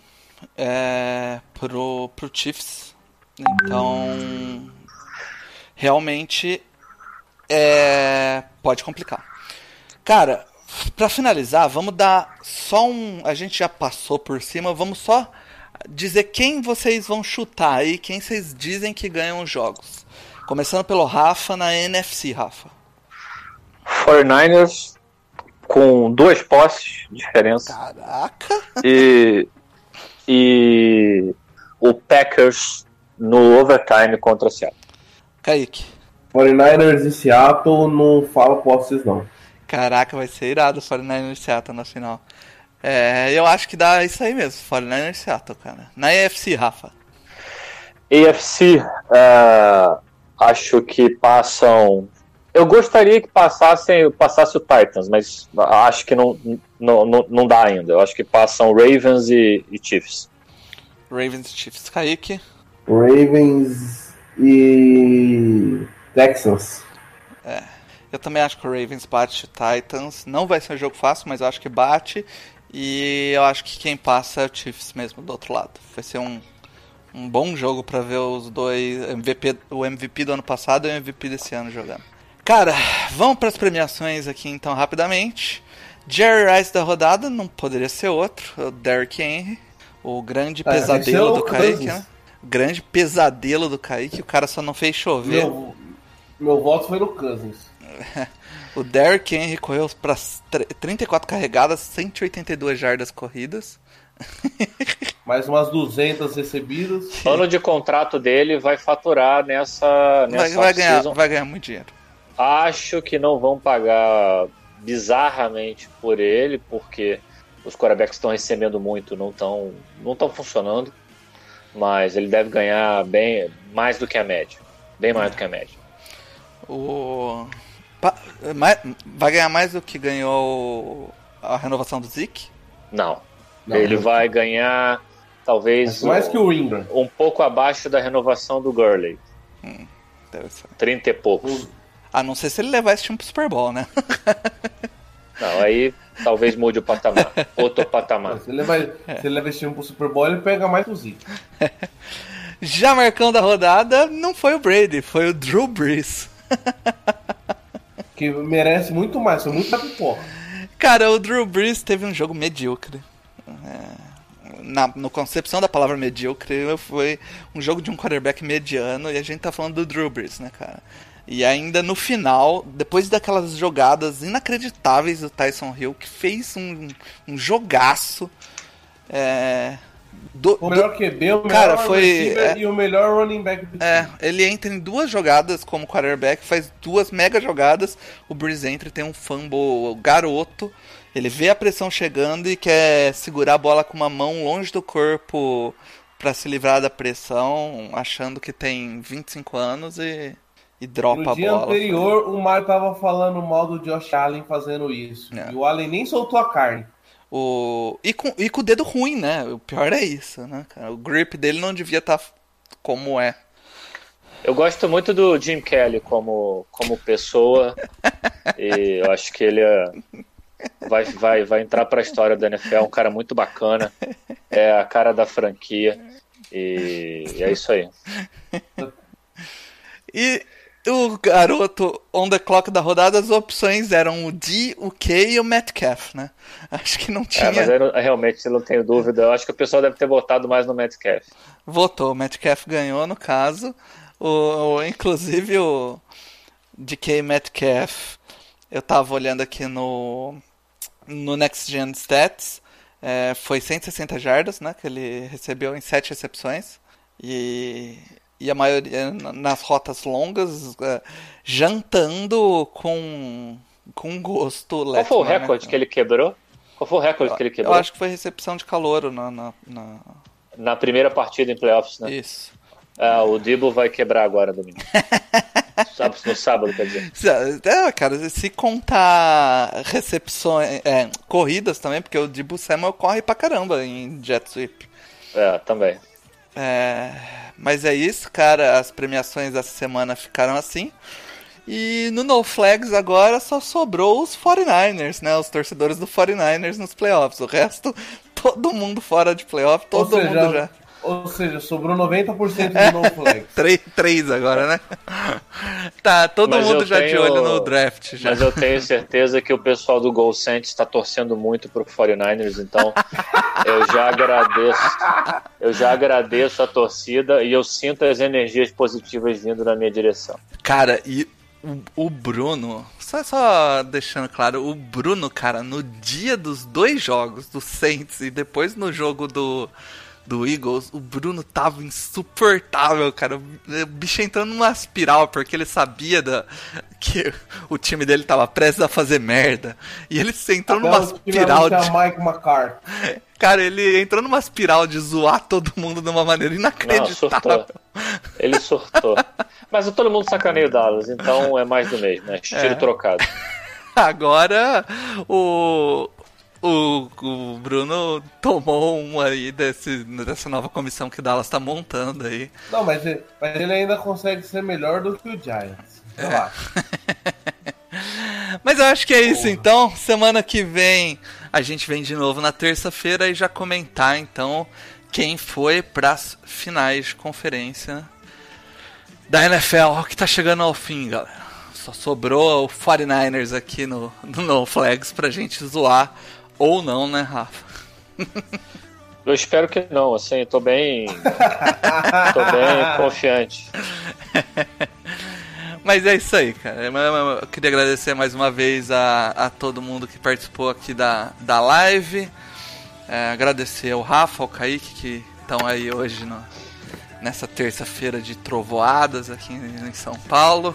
é, pro, pro Chiefs. Então, realmente é, pode complicar. Cara, Pra finalizar, vamos dar só um. A gente já passou por cima, vamos só dizer quem vocês vão chutar aí, quem vocês dizem que ganham os jogos. Começando pelo Rafa na NFC, Rafa. 49ers com duas posses de diferença. Caraca! E, e o Packers no overtime contra o Seattle. Kaique. 49ers e Seattle não fala posses não. Caraca, vai ser irado o 49ers e Seattle na final. É, eu acho que dá isso aí mesmo, 49ers e Seattle, cara. Na AFC, Rafa. AFC, ah, acho que passam. Eu gostaria que passassem, passasse o Titans, mas acho que não, não, não, não dá ainda. Eu acho que passam Ravens e, e Chiefs. Ravens e Chiefs. Kaique. Ravens e Texans. Eu também acho que o Ravens bate o Titans. Não vai ser um jogo fácil, mas eu acho que bate. E eu acho que quem passa é o Chiefs mesmo do outro lado. Vai ser um, um bom jogo pra ver os dois MVP, o MVP do ano passado e o MVP desse ano jogando. Cara, vamos para as premiações aqui então rapidamente. Jerry Rice da rodada não poderia ser outro, é o Derrick Henry, o grande É, pesadelo do Kaique, né? O grande pesadelo do Kaique, o cara só não fez chover. Meu, meu voto foi no Cousins. [LAUGHS] O Derrick Henry correu para 34 carregadas, 182 jardas corridas. [LAUGHS] Mais umas 200 recebidas. O ano de contrato dele vai faturar nessa, Vai, nessa vai ganhar, off-season. vai ganhar muito dinheiro. Acho que não vão pagar bizarramente por ele, porque os quarterbacks estão recebendo muito não estão não tão funcionando. Mas ele deve ganhar bem mais do que a média. Bem mais do que a média. O pa- mais- vai ganhar mais do que ganhou a renovação do Zeke? Não. Não, ele não. vai ganhar talvez Mas mais que o Ingram. um pouco abaixo da renovação do Gurley. Deve ser. 30 e poucos. A não ser se ele levar esse time pro Super Bowl, né? [LAUGHS] Não, aí talvez mude o patamar. Outro patamar. Se ele leva, se ele leva esse time pro Super Bowl, ele pega mais o Zeke. [LAUGHS] Já marcão da rodada não foi o Brady, foi o Drew Brees. [LAUGHS] Que merece muito mais, foi muito pipoca. Cara, o Drew Brees teve um jogo medíocre. É, na no concepção da palavra medíocre, foi um jogo de um quarterback mediano e a gente tá falando do Drew Brees, né, cara? E ainda no final, depois daquelas jogadas inacreditáveis do Tyson Hill, que fez um, um jogaço. É, do- O melhor QB, o melhor Cara, foi- receiver é- e o melhor running back do É, time. ele entra em duas jogadas como quarterback, faz duas mega jogadas. O Breeze entra e tem um fumble garoto. Ele vê a pressão chegando e quer segurar a bola com uma mão longe do corpo pra se livrar da pressão, achando que tem 25 anos e, e dropa No a dia bola. anterior, o Mar tava falando mal do Josh Allen fazendo isso. É. E o Allen nem soltou a carne. O... E, com, e com o dedo ruim, né? O pior é isso, né, cara? O grip dele não devia estar como é. Eu gosto muito do Jim Kelly como, como pessoa. [LAUGHS] e eu acho que ele é- vai, vai, vai entrar para a história da NFL. É um cara muito bacana. É a cara da franquia. E, e é isso aí. E o garoto on the clock da rodada, as opções eram o D, o K e o Metcalf, né? Acho que não tinha. É, mas eu não- realmente eu não tenho dúvida. Eu acho que o pessoal deve ter votado mais no Metcalf. Votou, o Metcalf ganhou no caso. O, o- inclusive o DK Metcalf, eu tava olhando aqui no, no Next Gen Stats, é, foi 160 jardas, né? Que ele recebeu em 7 recepções. E, e a maioria na- nas rotas longas, é, jantando com, com gosto. Qual foi o recorde que ele quebrou? Qual foi o recorde que ele Eu quebrou? acho que foi recepção de calouro na- na- na... Na primeira partida em playoffs, né? Isso. Ah, o Debo vai quebrar agora domingo. [LAUGHS] No sábado, quer dizer. É, cara, se contar recepções, é, corridas também, porque o Dibu Samuel corre pra caramba em jet sweep. É, também. É, mas é isso, cara, as premiações dessa semana ficaram assim. E no No Flags agora só sobrou os 49ers, né? Os torcedores do 49ers nos playoffs. O resto, [LAUGHS] todo mundo fora de playoff, todo seja, mundo já. Ou seja, sobrou 90% do no flex. Três, três agora, né? [LAUGHS] Tá, todo Mas mundo já de tenho- olho no draft. Já. Mas eu tenho certeza que o pessoal do Gol Saints está torcendo muito pro 49ers, então [LAUGHS] eu já agradeço. Eu já agradeço a torcida e eu sinto as energias positivas vindo na minha direção. Cara, e o, o Bruno, só, só deixando claro, o Bruno, cara, no dia dos dois jogos, do Saints e depois no jogo do, do Eagles, o Bruno tava insuportável, cara. O bicho entrando numa espiral, porque ele sabia da, que o time dele tava prestes a fazer merda. E ele entrou numa espiral de. Mike McCarthy. [LAUGHS] Cara, ele entrou numa espiral de zoar todo mundo de uma maneira Não, inacreditável. surtou. [LAUGHS] Ele surtou. Mas todo mundo sacaneia o Dallas, então é mais do mesmo, né? Tiro É. trocado. [LAUGHS] Agora o, o, o Bruno tomou um aí desse, dessa nova comissão que o Dallas tá montando aí. Não, mas ele, mas ele ainda consegue ser melhor do que o Giants. É. Relaxa. [LAUGHS] Mas eu acho que é isso então. Semana que vem a gente vem de novo na terça-feira e já comentar então quem foi pras finais de conferência da NFL que tá chegando ao fim, galera. Só sobrou o 49ers aqui no, no No Flags pra gente zoar. Ou não, né, Rafa? [LAUGHS] Eu espero que não, assim, tô bem. tô bem [LAUGHS] confiante. Mas é isso aí, cara. Eu- eu- Eu queria agradecer mais uma vez a, a todo mundo que participou aqui da, da live. É, agradecer ao Rafa, ao Kaique, que estão aí hoje no- nessa terça-feira de trovoadas aqui em, São Paulo.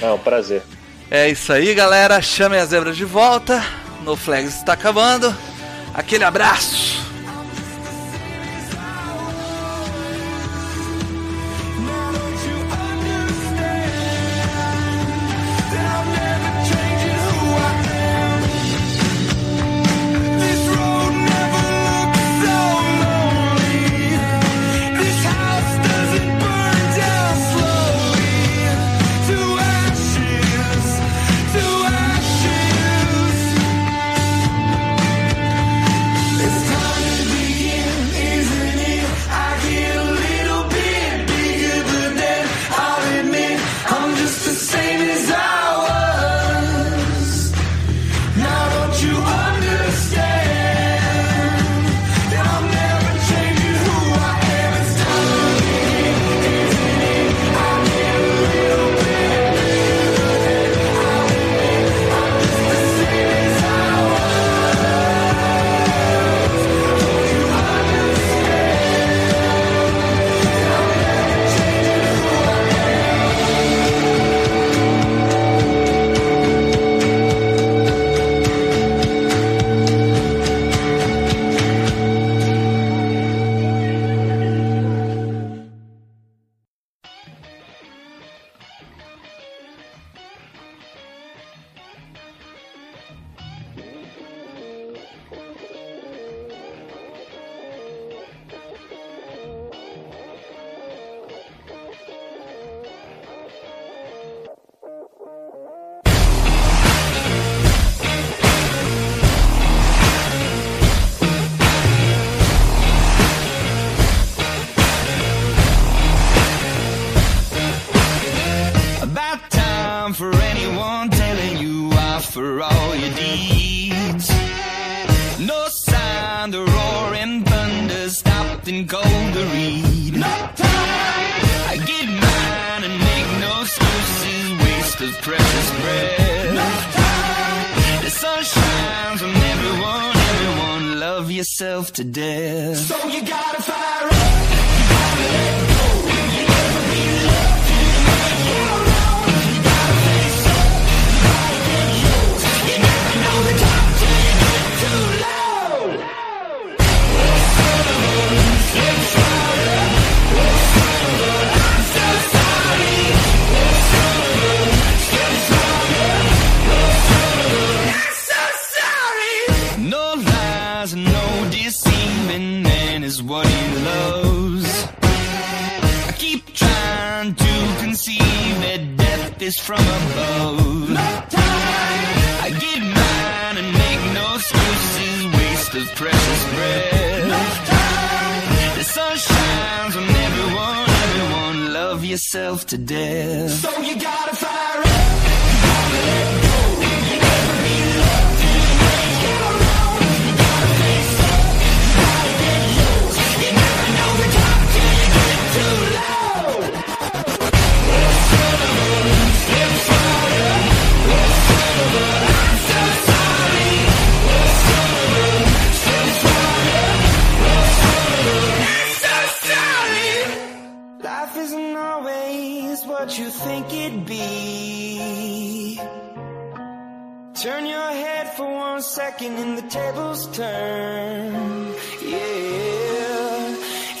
É um prazer. É isso aí, galera. Chamem as zebras de volta. No Flags está acabando. Aquele abraço. is from above. I give mine and make no excuses, waste of precious breath. The sun shines on everyone, everyone, love yourself to death. So you gotta fire up. what you think it'd be. Turn your head for one second and the tables turn. Yeah.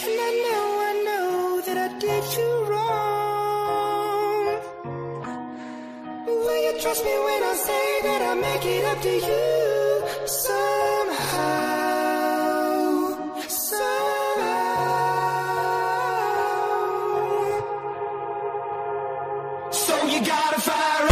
And I know, I know that I did you wrong. Will you trust me when I say that I make it up to you somehow? you gotta fire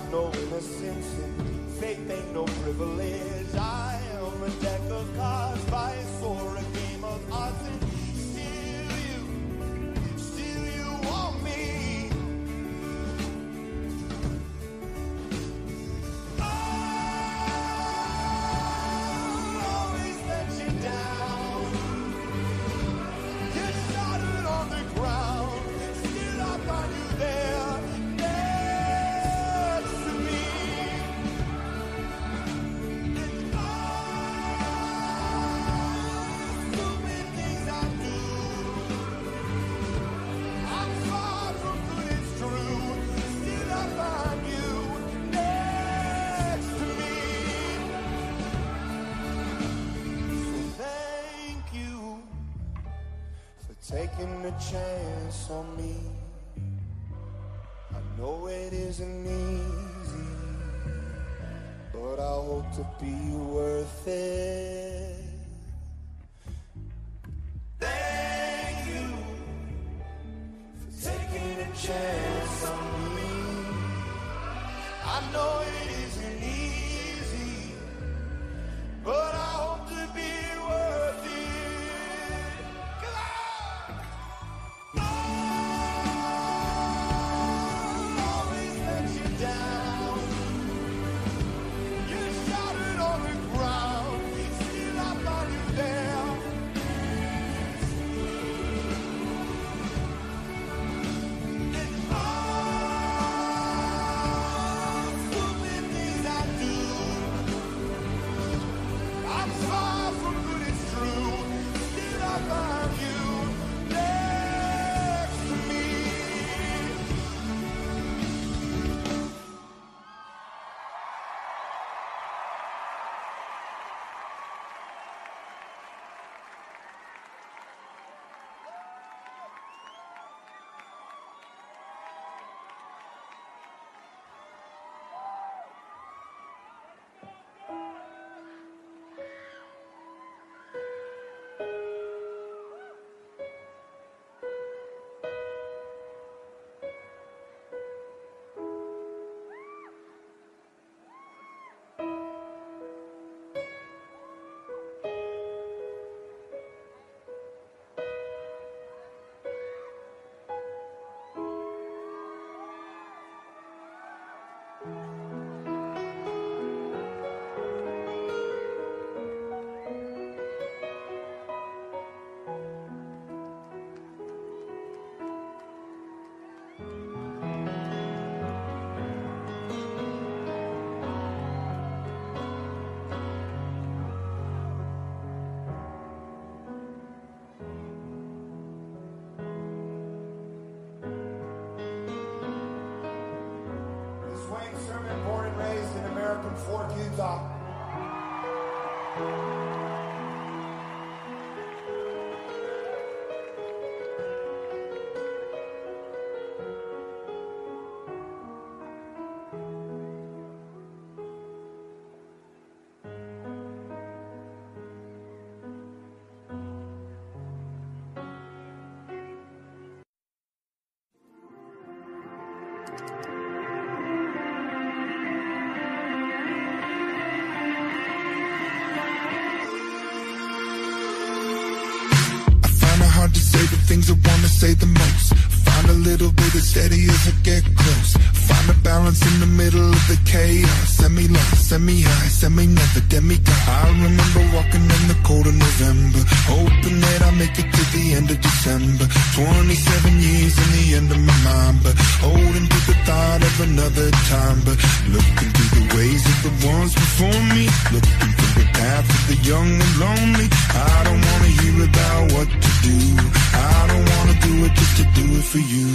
got no innocence and faith ain't no privilege. I am a deck of cards, chance on me. I know it isn't easy, but I hope to be worth it. Say the things I wanna say the most. Find a little bit of steady as I get balance in the middle of the chaos. Semi low, semi high, semi never demigod. I remember walking in the cold of November, hoping that I make it to the end of December. 27 years in the end of my mind, but holding to the thought of another time. But looking through the ways of the ones before me, looking through the path of the young and lonely. I don't wanna hear about what to do. I don't wanna do it just to do it for you.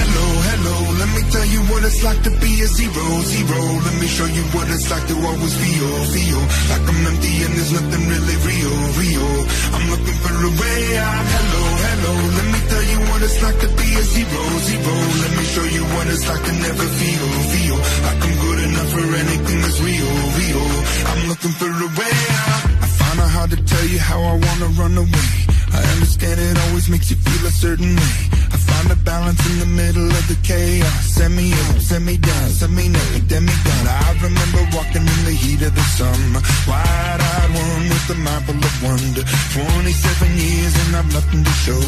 Hello, hello, let me tell you what it's like to be a zero, zero. Let me show you what it's like to always feel, feel like I'm empty and there's nothing really real, real. I'm looking for a way out. Hello, hello, let me tell you what it's like to be a zero, zero. Let me show you what it's like to never feel, feel like I'm good enough for anything that's real, real. I'm looking for a way out. I find it hard to tell you how I wanna run away. I understand it always makes you feel a certain way. I find a balance in the middle of the chaos. Semi up, semi down, semi never demigod. I remember walking in the heat of the summer. Wide eyed one with the marble of wonder. 27 years and I've nothing to show.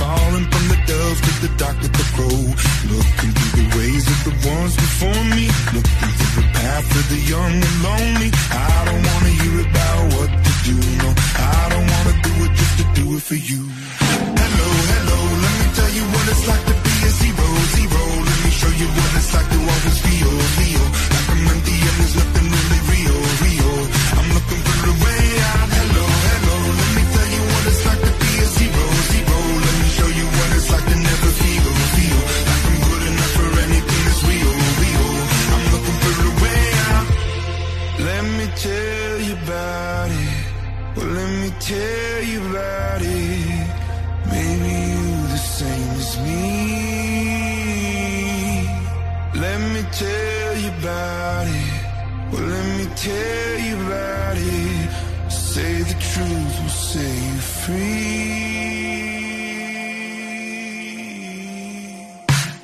Falling from the dove to the dark with the crow. Looking through the ways of the ones before me. Looking through the path of the young and lonely. I don't wanna hear about what to do. No, I don't wanna do it just to do it for you. It's like to be a zero, zero. Let me show you what it's like to always feel, feel like I'm empty and there's nothing really real, real. I'm looking for a way out. Hello, hello, let me tell you what it's like to be a zero, zero. Let me show you what it's like to never feel, feel like I'm good enough for anything that's real, real. I'm looking for a way out. Let me tell you about it. Well, let me tell you about it. Tell you about it. Well, let me tell you about it. Say the truth will set you free.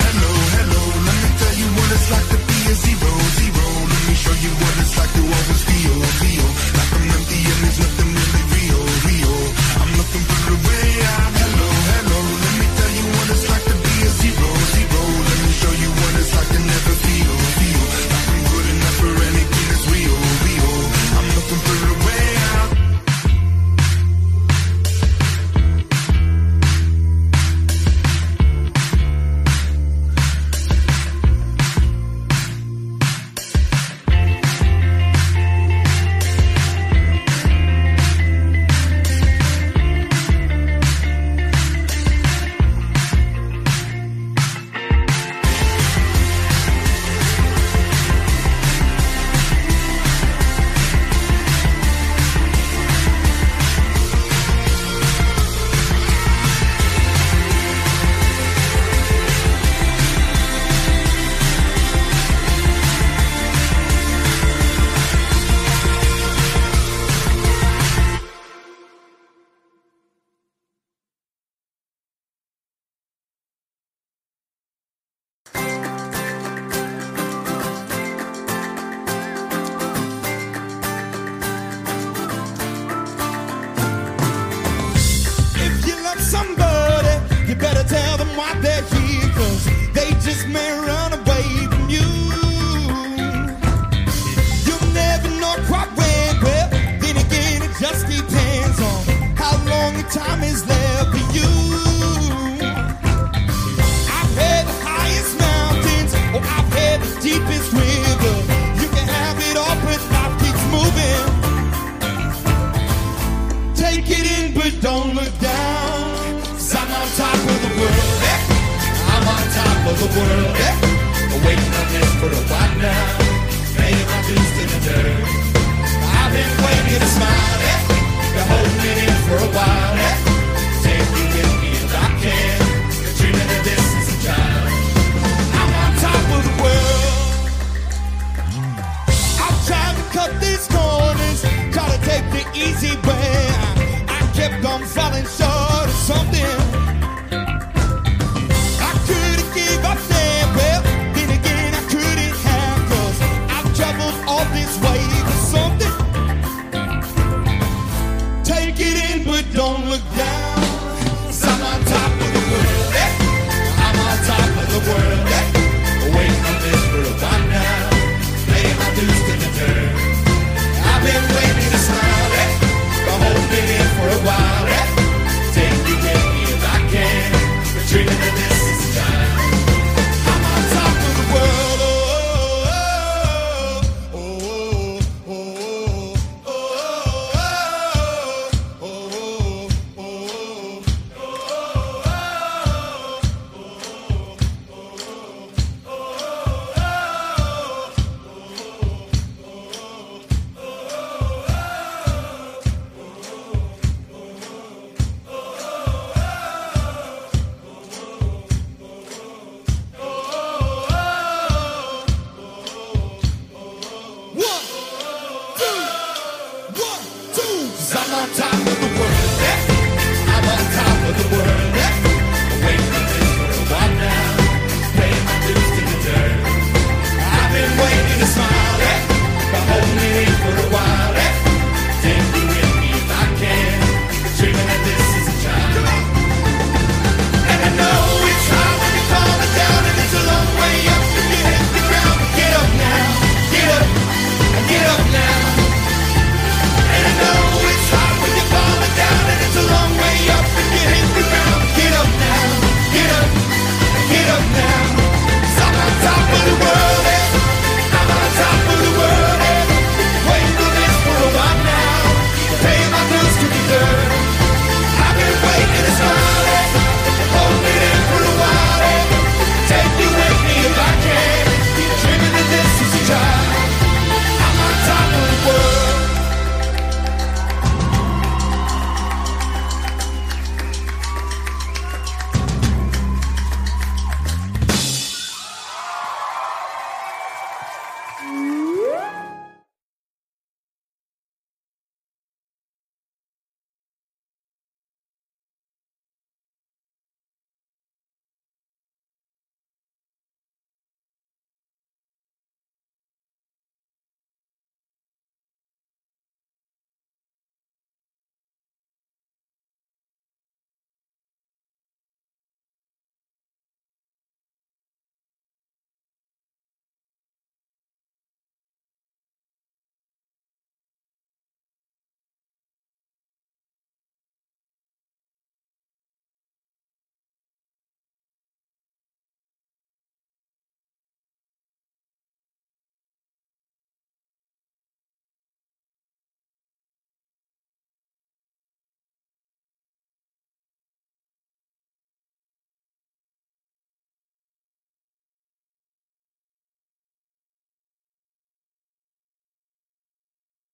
Hello, hello, let me tell you what it's like to be a zero, zero. Let me show you what it's like to always feel, feel like I'm empty and there's nothing really real, real. I'm looking for a way out. Hello, hello. Let me tell you what it's like to be a zero, zero. Show you what it's like to never feel, feel